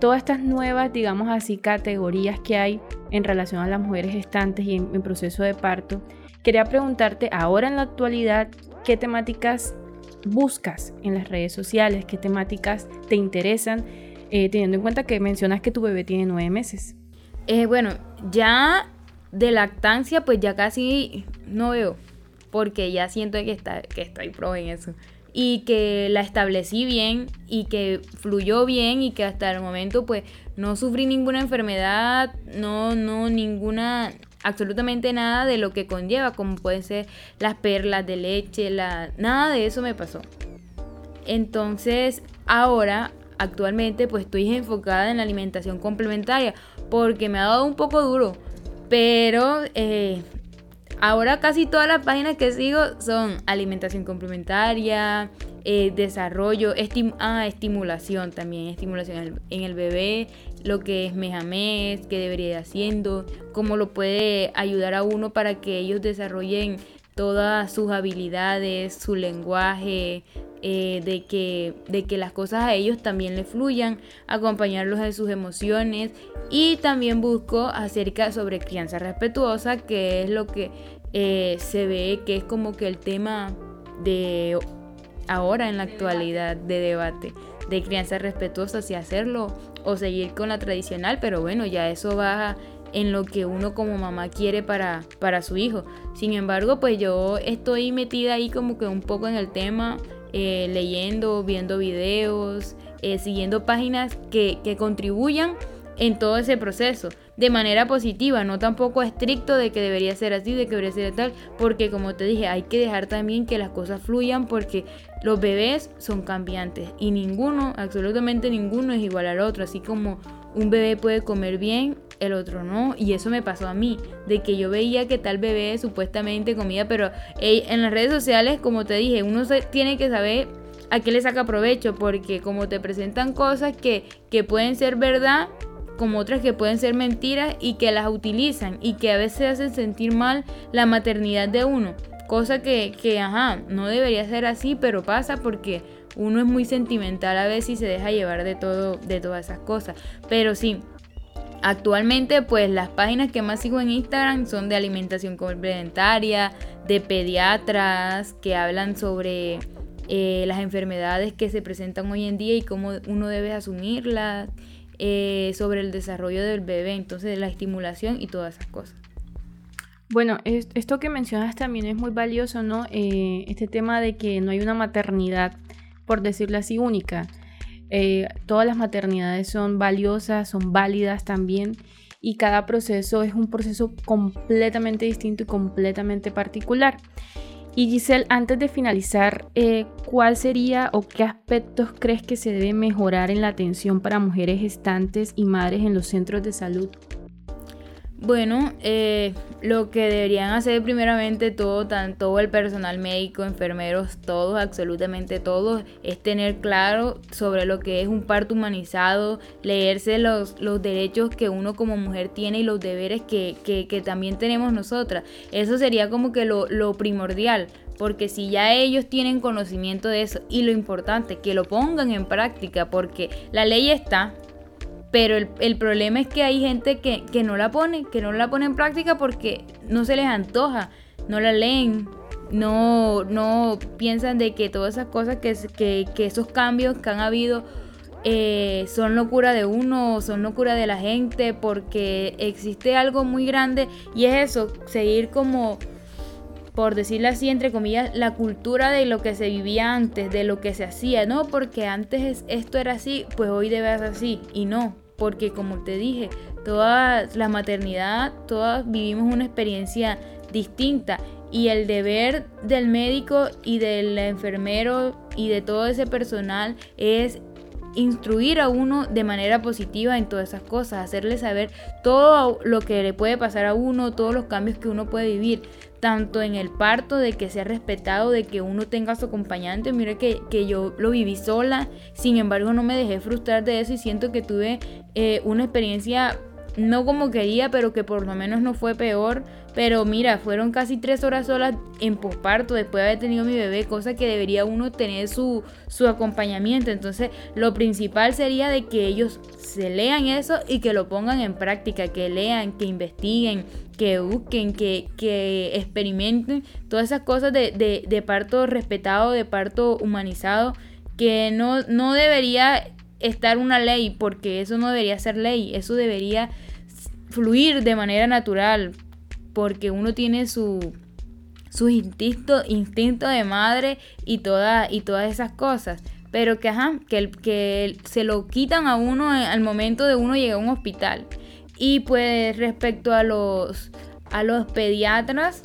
todas estas nuevas, digamos así, categorías que hay en relación a las mujeres gestantes y en, proceso de parto, quería preguntarte ahora en la actualidad, ¿qué temáticas buscas en las redes sociales? ¿Qué temáticas te interesan? Eh, teniendo en cuenta que mencionas que tu bebé tiene nueve meses.
Eh, bueno, ya de lactancia, pues ya casi no veo, porque ya siento que, está, que estoy pro en eso. Y que la establecí bien y que fluyó bien y que hasta el momento pues no sufrí ninguna enfermedad, no, no, ninguna, absolutamente nada de lo que conlleva, como pueden ser las perlas de leche, la, nada de eso me pasó. Entonces, ahora, actualmente, pues estoy enfocada en la alimentación complementaria, porque me ha dado un poco duro pero eh, ahora casi todas las páginas que sigo son alimentación complementaria, eh, desarrollo, ah, estimulación también, estimulación en el, bebé, lo que es mes qué debería ir haciendo, cómo lo puede ayudar a uno para que ellos desarrollen todas sus habilidades, su lenguaje, eh, de, que, de que las cosas a ellos también les fluyan, acompañarlos en sus emociones. Y también busco acerca sobre crianza respetuosa, que es lo que eh, se ve que es como que el tema de ahora en la actualidad de debate de crianza respetuosa, si hacerlo o seguir con la tradicional, pero bueno, ya eso va en lo que uno como mamá quiere para, para su hijo. Sin embargo, pues yo estoy metida ahí como que un poco en el tema eh, leyendo, viendo videos, eh, siguiendo páginas que, que contribuyan en todo ese proceso de manera positiva, no tampoco estricto de que debería ser así, de que debería ser tal, porque como te dije, hay que dejar también que las cosas fluyan porque los bebés son cambiantes y ninguno, absolutamente ninguno es igual al otro, así como un bebé puede comer bien, el otro no. Y eso me pasó a mí, de que yo veía que tal bebé supuestamente comía, pero en las redes sociales, como te dije, uno tiene que saber a qué le saca provecho, porque como te presentan cosas que, que pueden ser verdad, como otras que pueden ser mentiras y que las utilizan y que a veces hacen sentir mal la maternidad de uno. Cosa que, que, ajá, no debería ser así, pero pasa porque uno es muy sentimental a veces y se deja llevar de todo, de todas esas cosas. Pero sí, Actualmente, pues las páginas que más sigo en Instagram son de alimentación complementaria, de pediatras que hablan sobre eh, las enfermedades que se presentan hoy en día y cómo uno debe asumirlas, eh, sobre el desarrollo del bebé, entonces la estimulación y todas esas cosas.
Bueno, esto que mencionas también es muy valioso, ¿no? Eh, este tema de que no hay una maternidad, por decirlo así, única. Eh, todas las maternidades son valiosas, son válidas también y cada proceso es un proceso completamente distinto y completamente particular. Y Giselle, antes de finalizar, eh, ¿cuál sería o qué aspectos crees que se debe mejorar en la atención para mujeres gestantes y madres en los centros de salud?
Bueno, eh, lo que deberían hacer primeramente todo, tanto el personal médico, enfermeros, todos, absolutamente todos, es tener claro sobre lo que es un parto humanizado, leerse los, los derechos que uno como mujer tiene y los deberes que, que, también tenemos nosotras. Eso sería como que lo, lo primordial, porque si ya ellos tienen conocimiento de eso y lo importante, que lo pongan en práctica, porque la ley está, pero el, problema es que hay gente que, no la pone, que no la pone en práctica porque no se les antoja, no la leen, no, no piensan de que todas esas cosas, que, que, esos cambios que han habido eh, son locura de uno, son locura de la gente, porque existe algo muy grande y es eso, seguir como por decirlo así, entre comillas, la cultura de lo que se vivía antes, de lo que se hacía, no porque antes esto era así, pues hoy debe ser así, y no, porque como te dije, toda la maternidad, todas vivimos una experiencia distinta y el deber del médico y del enfermero y de todo ese personal es instruir a uno de manera positiva en todas esas cosas, hacerle saber todo lo que le puede pasar a uno, todos los cambios que uno puede vivir tanto en el parto, de que sea respetado, de que uno tenga su acompañante. Mire que, yo lo viví sola, sin embargo no me dejé frustrar de eso y siento que tuve eh, una experiencia no como quería, pero que por lo menos no fue peor. Pero mira, fueron casi tres horas solas en posparto después de haber tenido mi bebé, cosa que debería uno tener su, su acompañamiento. Entonces, lo principal sería de que ellos se lean eso y que lo pongan en práctica, que lean, que investiguen, que busquen, que, que experimenten todas esas cosas de, de, de parto respetado, de parto humanizado, que no, no debería estar una ley, porque eso no debería ser ley, eso debería fluir de manera natural, porque uno tiene su, su instinto, instinto de madre y, y todas esas cosas. Pero que, ajá, que, que se lo quitan a uno al momento de uno llegar a un hospital. Y pues respecto a los, a los pediatras,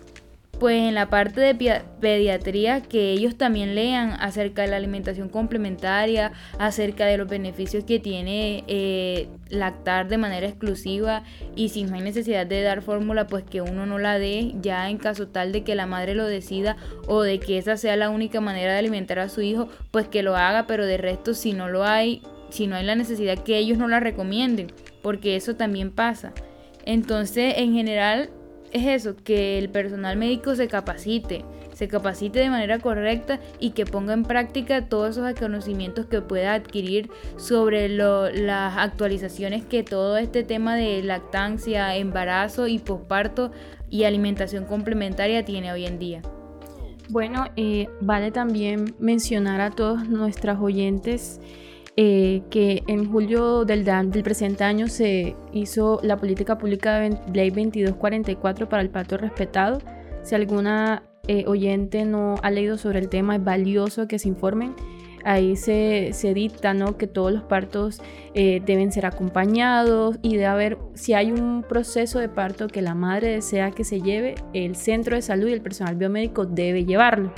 pues en la parte de pediatría que ellos también lean acerca de la alimentación complementaria, acerca de los beneficios que tiene eh, lactar de manera exclusiva y si no hay necesidad de dar fórmula, pues que uno no la dé ya en caso tal de que la madre lo decida o de que esa sea la única manera de alimentar a su hijo, pues que lo haga, pero de resto si no lo hay, si no hay la necesidad que ellos no la recomienden, porque eso también pasa. Entonces, en general, es eso, que el personal médico se capacite, se capacite de manera correcta y que ponga en práctica todos esos conocimientos que pueda adquirir sobre las actualizaciones que todo este tema de lactancia, embarazo y posparto y alimentación complementaria tiene hoy en día.
Bueno, eh, vale también mencionar a todos nuestros oyentes eh, que en julio del, del, presente año se hizo la política pública de Ley 2244 para el parto respetado. Si alguna eh, oyente no ha leído sobre el tema, es valioso que se informen. Ahí se, se dicta ¿no? que todos los partos eh, deben ser acompañados y de haber, si hay un proceso de parto que la madre desea que se lleve, el centro de salud y el personal biomédico debe llevarlo.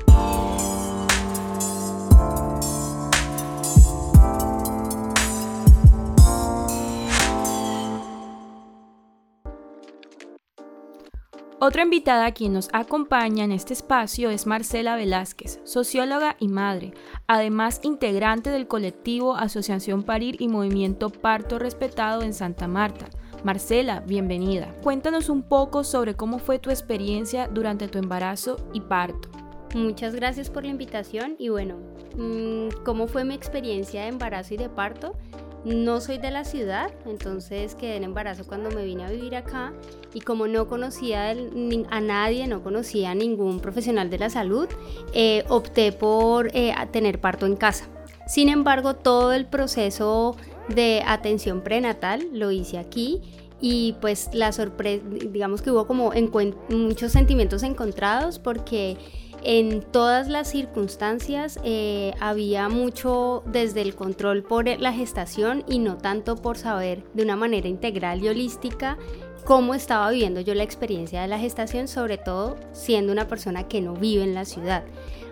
Otra invitada quien nos acompaña en este espacio es Marcela Velázquez, socióloga y madre, además integrante del colectivo Asociación Parir y Movimiento Parto Respetado en Santa Marta. Marcela, bienvenida. Cuéntanos un poco sobre cómo fue tu experiencia durante tu embarazo y parto.
Muchas gracias por la invitación y bueno, mm, ¿cómo fue mi experiencia de embarazo y de parto? No soy de la ciudad, entonces quedé en embarazo cuando me vine a vivir acá y como no conocía a nadie, no conocía a ningún profesional de la salud, eh, opté por eh, tener parto en casa. Sin embargo, todo el proceso de atención prenatal lo hice aquí y pues la sorpresa, digamos que hubo como muchos sentimientos encontrados porque en todas las circunstancias eh, había mucho desde el control por la gestación y no tanto por saber de una manera integral y holística cómo estaba viviendo yo la experiencia de la gestación, sobre todo siendo una persona que no vive en la ciudad.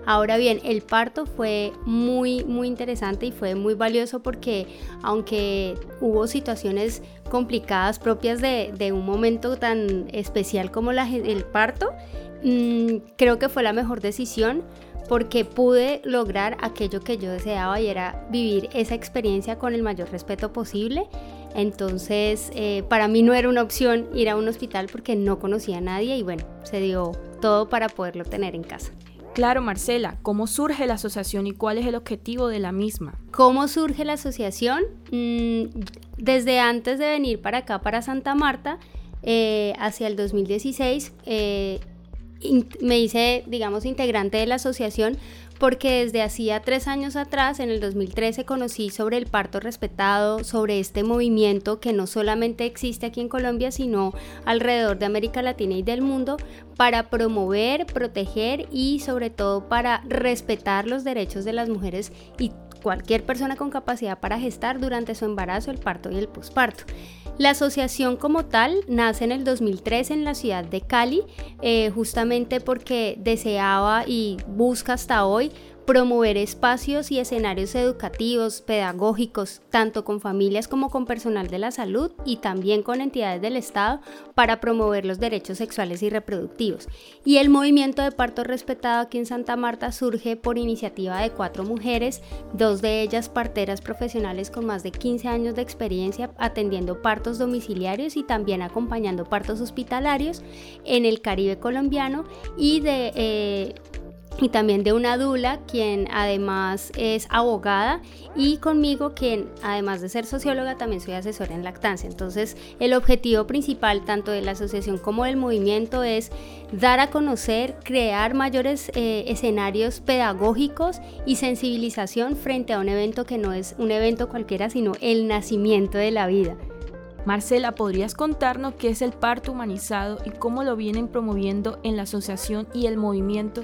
Ahora bien, el parto fue muy, muy interesante y fue muy valioso porque aunque hubo situaciones complicadas propias de, un momento tan especial como el parto, Mm, creo que fue la mejor decisión porque pude lograr aquello que yo deseaba y era vivir esa experiencia con el mayor respeto posible. Entonces, eh, para mí no era una opción ir a un hospital porque no conocía a nadie y bueno, se dio todo para poderlo tener en casa.
Claro, Marcela, ¿cómo surge la asociación y cuál es el objetivo de la misma?
¿Cómo surge la asociación? Mm, desde antes de venir para acá, para Santa Marta, eh, hacia el 2016, me hice, digamos, integrante de la asociación porque desde hacía tres años atrás, en el 2013, conocí sobre el parto respetado, sobre este movimiento que no solamente existe aquí en Colombia, sino alrededor de América Latina y del mundo, para promover, proteger y sobre todo para respetar los derechos de las mujeres y cualquier persona con capacidad para gestar durante su embarazo, el parto y el posparto. La asociación como tal nace en el 2003 en la ciudad de Cali, eh, justamente porque deseaba y busca hasta hoy promover espacios y escenarios educativos, pedagógicos, tanto con familias como con personal de la salud y también con entidades del Estado para promover los derechos sexuales y reproductivos. Y el movimiento de parto respetado aquí en Santa Marta surge por iniciativa de cuatro mujeres, dos de ellas parteras profesionales con más de 15 años de experiencia atendiendo partos domiciliarios y también acompañando partos hospitalarios en el Caribe colombiano y de... Eh, y también de una dula, quien además es abogada, y conmigo, quien además de ser socióloga, también soy asesora en lactancia. Entonces, el objetivo principal tanto de la asociación como del movimiento es dar a conocer, crear mayores eh, escenarios pedagógicos y sensibilización frente a un evento que no es un evento cualquiera, sino el nacimiento de la vida.
Marcela, ¿podrías contarnos qué es el parto humanizado y cómo lo vienen promoviendo en la asociación y el movimiento?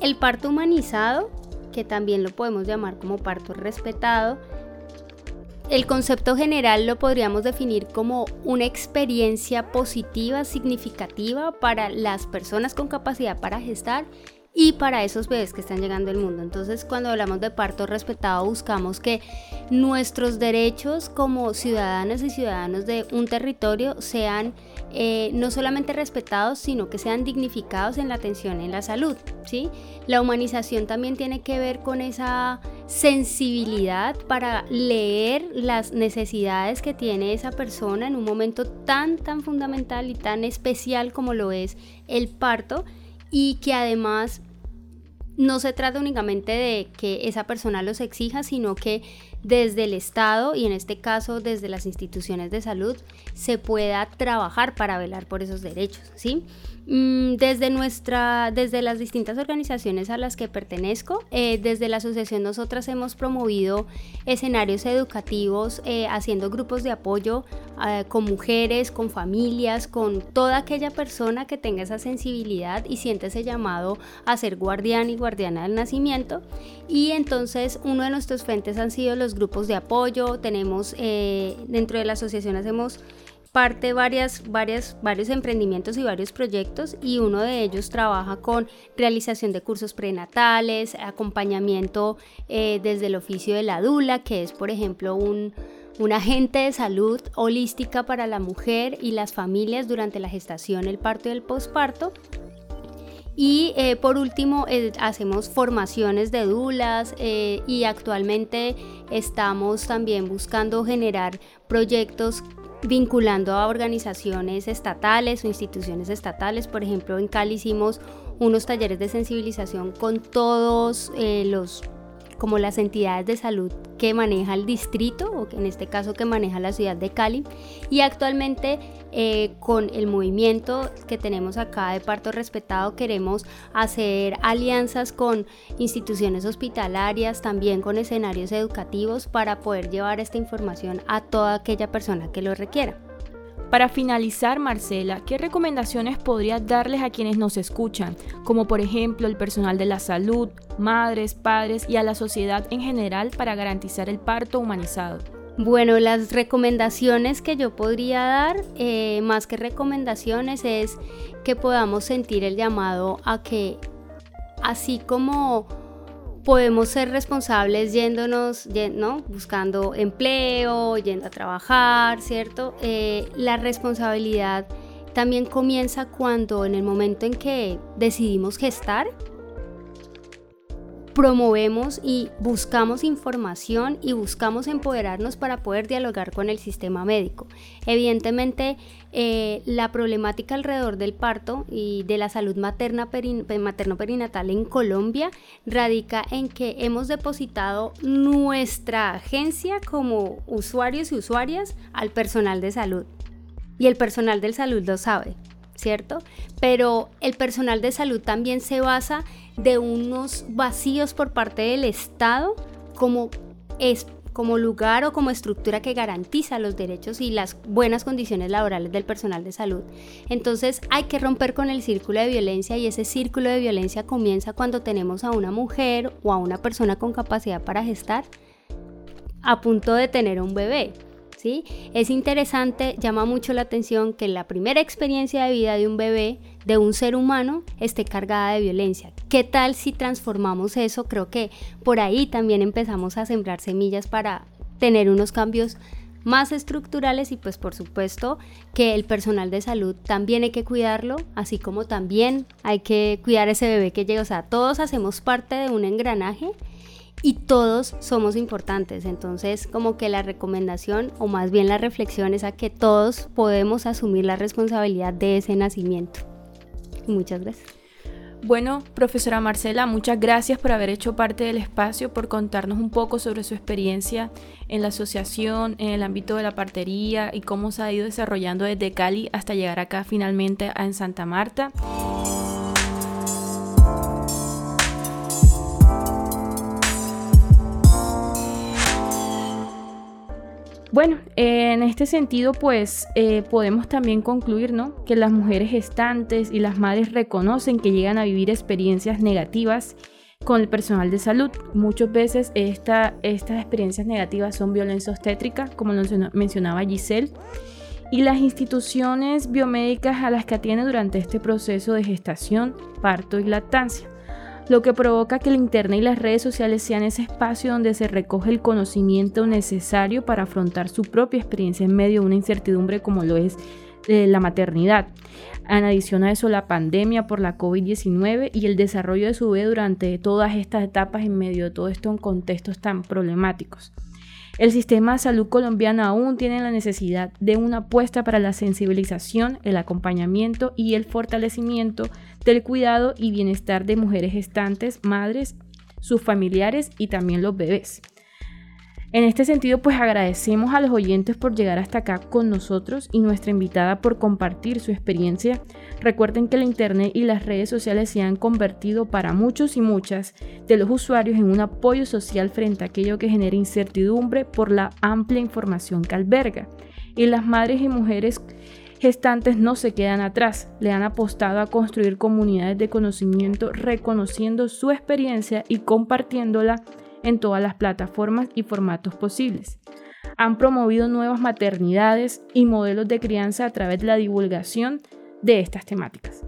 El parto humanizado, que también lo podemos llamar como parto respetado, el concepto general lo podríamos definir como una experiencia positiva, significativa para las personas con capacidad para gestar y para esos bebés que están llegando al mundo. Entonces, cuando hablamos de parto respetado, buscamos que nuestros derechos como ciudadanas y ciudadanos de un territorio sean eh, no solamente respetados, sino que sean dignificados en la atención en la salud. ¿sí? La humanización también tiene que ver con esa sensibilidad para leer las necesidades que tiene esa persona en un momento tan, tan fundamental y tan especial como lo es el parto y que además no se trata únicamente de que esa persona los exija, sino que desde el Estado y en este caso desde las instituciones de salud se pueda trabajar para velar por esos derechos, ¿sí? Mm, desde nuestra, desde las distintas organizaciones a las que pertenezco, eh, desde la asociación nosotras hemos promovido escenarios educativos eh, haciendo grupos de apoyo eh, con mujeres, con familias, con toda aquella persona que tenga esa sensibilidad y siente ese llamado a ser guardián y guardiana del nacimiento. Y entonces uno de nuestros frentes han sido los grupos de apoyo, tenemos dentro de la asociación hacemos parte varias, varias, varios emprendimientos y varios proyectos y uno de ellos trabaja con realización de cursos prenatales, acompañamiento eh, desde el oficio de la dula, que es por ejemplo un, agente de salud holística para la mujer y las familias durante la gestación, el parto y el posparto. Y eh, por último, eh, hacemos formaciones de dulas y actualmente estamos también buscando generar proyectos vinculando a organizaciones estatales o instituciones estatales. Por ejemplo, en Cali hicimos unos talleres de sensibilización con todos eh, los como las entidades de salud que maneja el distrito, o que en este caso que maneja la ciudad de Cali. Y actualmente eh, con el movimiento que tenemos acá de parto respetado queremos hacer alianzas con instituciones hospitalarias, también con escenarios educativos para poder llevar esta información a toda aquella persona que lo requiera.
Para finalizar, Marcela, ¿qué recomendaciones podrías darles a quienes nos escuchan, como por ejemplo el personal de la salud, madres, padres y a la sociedad en general para garantizar el parto humanizado?
Bueno, las recomendaciones que yo podría dar, eh, más que recomendaciones, es que podamos sentir el llamado a que, así como podemos ser responsables yéndonos, ¿no? buscando empleo, yendo a trabajar, ¿cierto? Eh, la responsabilidad también comienza cuando en el momento en que decidimos gestar, promovemos y buscamos información y buscamos empoderarnos para poder dialogar con el sistema médico. Evidentemente, eh, la problemática alrededor del parto y de la salud materna materno-perinatal en Colombia radica en que hemos depositado nuestra agencia como usuarios y usuarias al personal de salud. Y el personal de salud lo sabe. ¿cierto? Pero el personal de salud también se basa de unos vacíos por parte del Estado como es como lugar o como estructura que garantiza los derechos y las buenas condiciones laborales del personal de salud. Entonces hay que romper con el círculo de violencia y ese círculo de violencia comienza cuando tenemos a una mujer o a una persona con capacidad para gestar a punto de tener un bebé. ¿sí? Es interesante, llama mucho la atención que la primera experiencia de vida de un bebé, de un ser humano, esté cargada de violencia. ¿Qué tal si transformamos eso? Creo que por ahí también empezamos a sembrar semillas para tener unos cambios más estructurales y pues por supuesto que el personal de salud también hay que cuidarlo, así como también hay que cuidar ese bebé que llega, o sea, todos hacemos parte de un engranaje y todos somos importantes, entonces como que la recomendación o más bien la reflexión es a que todos podemos asumir la responsabilidad de ese nacimiento. Muchas gracias.
Bueno, profesora Marcela, muchas gracias por haber hecho parte del espacio, por contarnos un poco sobre su experiencia en la asociación, en el ámbito de la partería y cómo se ha ido desarrollando desde Cali hasta llegar acá finalmente en Santa Marta. Bueno, en este sentido, pues eh, podemos también concluir ¿no? que las mujeres gestantes y las madres reconocen que llegan a vivir experiencias negativas con el personal de salud. Muchas veces estas experiencias negativas son violencia obstétrica, como lo mencionaba Giselle, y las instituciones biomédicas a las que atiende durante este proceso de gestación, parto y lactancia lo que provoca que el Internet y las redes sociales sean ese espacio donde se recoge el conocimiento necesario para afrontar su propia experiencia en medio de una incertidumbre como lo es eh, la maternidad. En adición a eso, la pandemia por la COVID-19 y el desarrollo de su bebé durante todas estas etapas en medio de todo esto en contextos tan problemáticos. El sistema de salud colombiano aún tiene la necesidad de una apuesta para la sensibilización, el acompañamiento y el fortalecimiento del cuidado y bienestar de mujeres gestantes, madres, sus familiares y también los bebés. En este sentido, pues agradecemos a los oyentes por llegar hasta acá con nosotros y nuestra invitada por compartir su experiencia. Recuerden que la Internet y las redes sociales se han convertido para muchos y muchas de los usuarios en un apoyo social frente a aquello que genera incertidumbre por la amplia información que alberga. Y las madres y mujeres gestantes no se quedan atrás, le han apostado a construir comunidades de conocimiento reconociendo su experiencia y compartiéndola en todas las plataformas y formatos posibles. Han promovido nuevas maternidades y modelos de crianza a través de la divulgación de estas temáticas.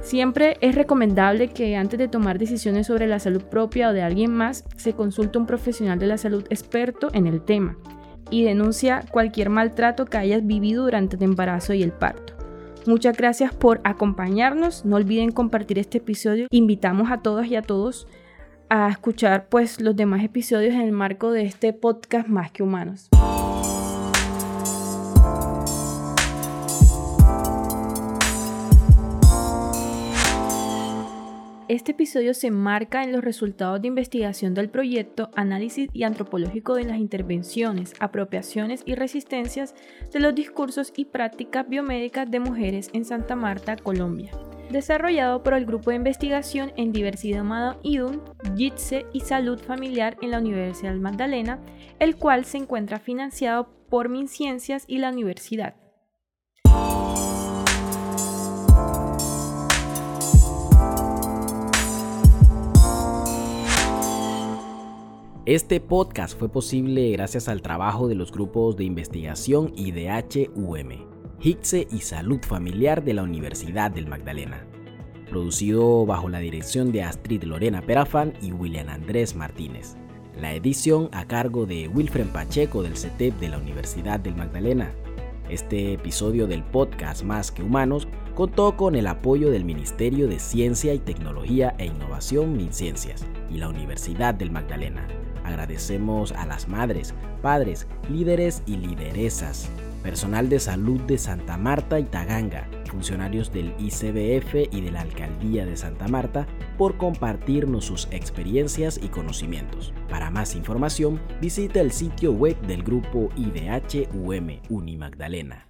Siempre es recomendable que antes de tomar decisiones sobre la salud propia o de alguien más, se consulte un profesional de la salud experto en el tema y denuncia cualquier maltrato que hayas vivido durante el embarazo y el parto. Muchas gracias por acompañarnos. No olviden compartir este episodio. Invitamos a todas y a todos a escuchar pues los demás episodios en el marco de este podcast Más que Humanos. Este episodio se marca en los resultados de investigación del proyecto Análisis y Antropológico de las Intervenciones, Apropiaciones y Resistencias de los Discursos y Prácticas Biomédicas de Mujeres en Santa Marta, Colombia desarrollado por el Grupo de Investigación en Diversidad Humana IDUN, JITSE y Salud Familiar en la Universidad Magdalena, el cual se encuentra financiado por MinCiencias y la universidad.
Este podcast fue posible gracias al trabajo de los grupos de investigación IDH-UM HICSE y Salud Familiar de la Universidad del Magdalena. Producido bajo la dirección de Astrid Lorena Perafán y William Andrés Martínez. La edición a cargo de Wilfred Pacheco del CETEP de la Universidad del Magdalena. Este episodio del podcast Más que Humanos contó con el apoyo del Ministerio de Ciencia y Tecnología e Innovación MinCiencias y la Universidad del Magdalena. Agradecemos a las madres, padres, líderes y lideresas, personal de salud de Santa Marta y Taganga, funcionarios del ICBF y de la Alcaldía de Santa Marta por compartirnos sus experiencias y conocimientos. Para más información, visita el sitio web del grupo IDHUM Unimagdalena.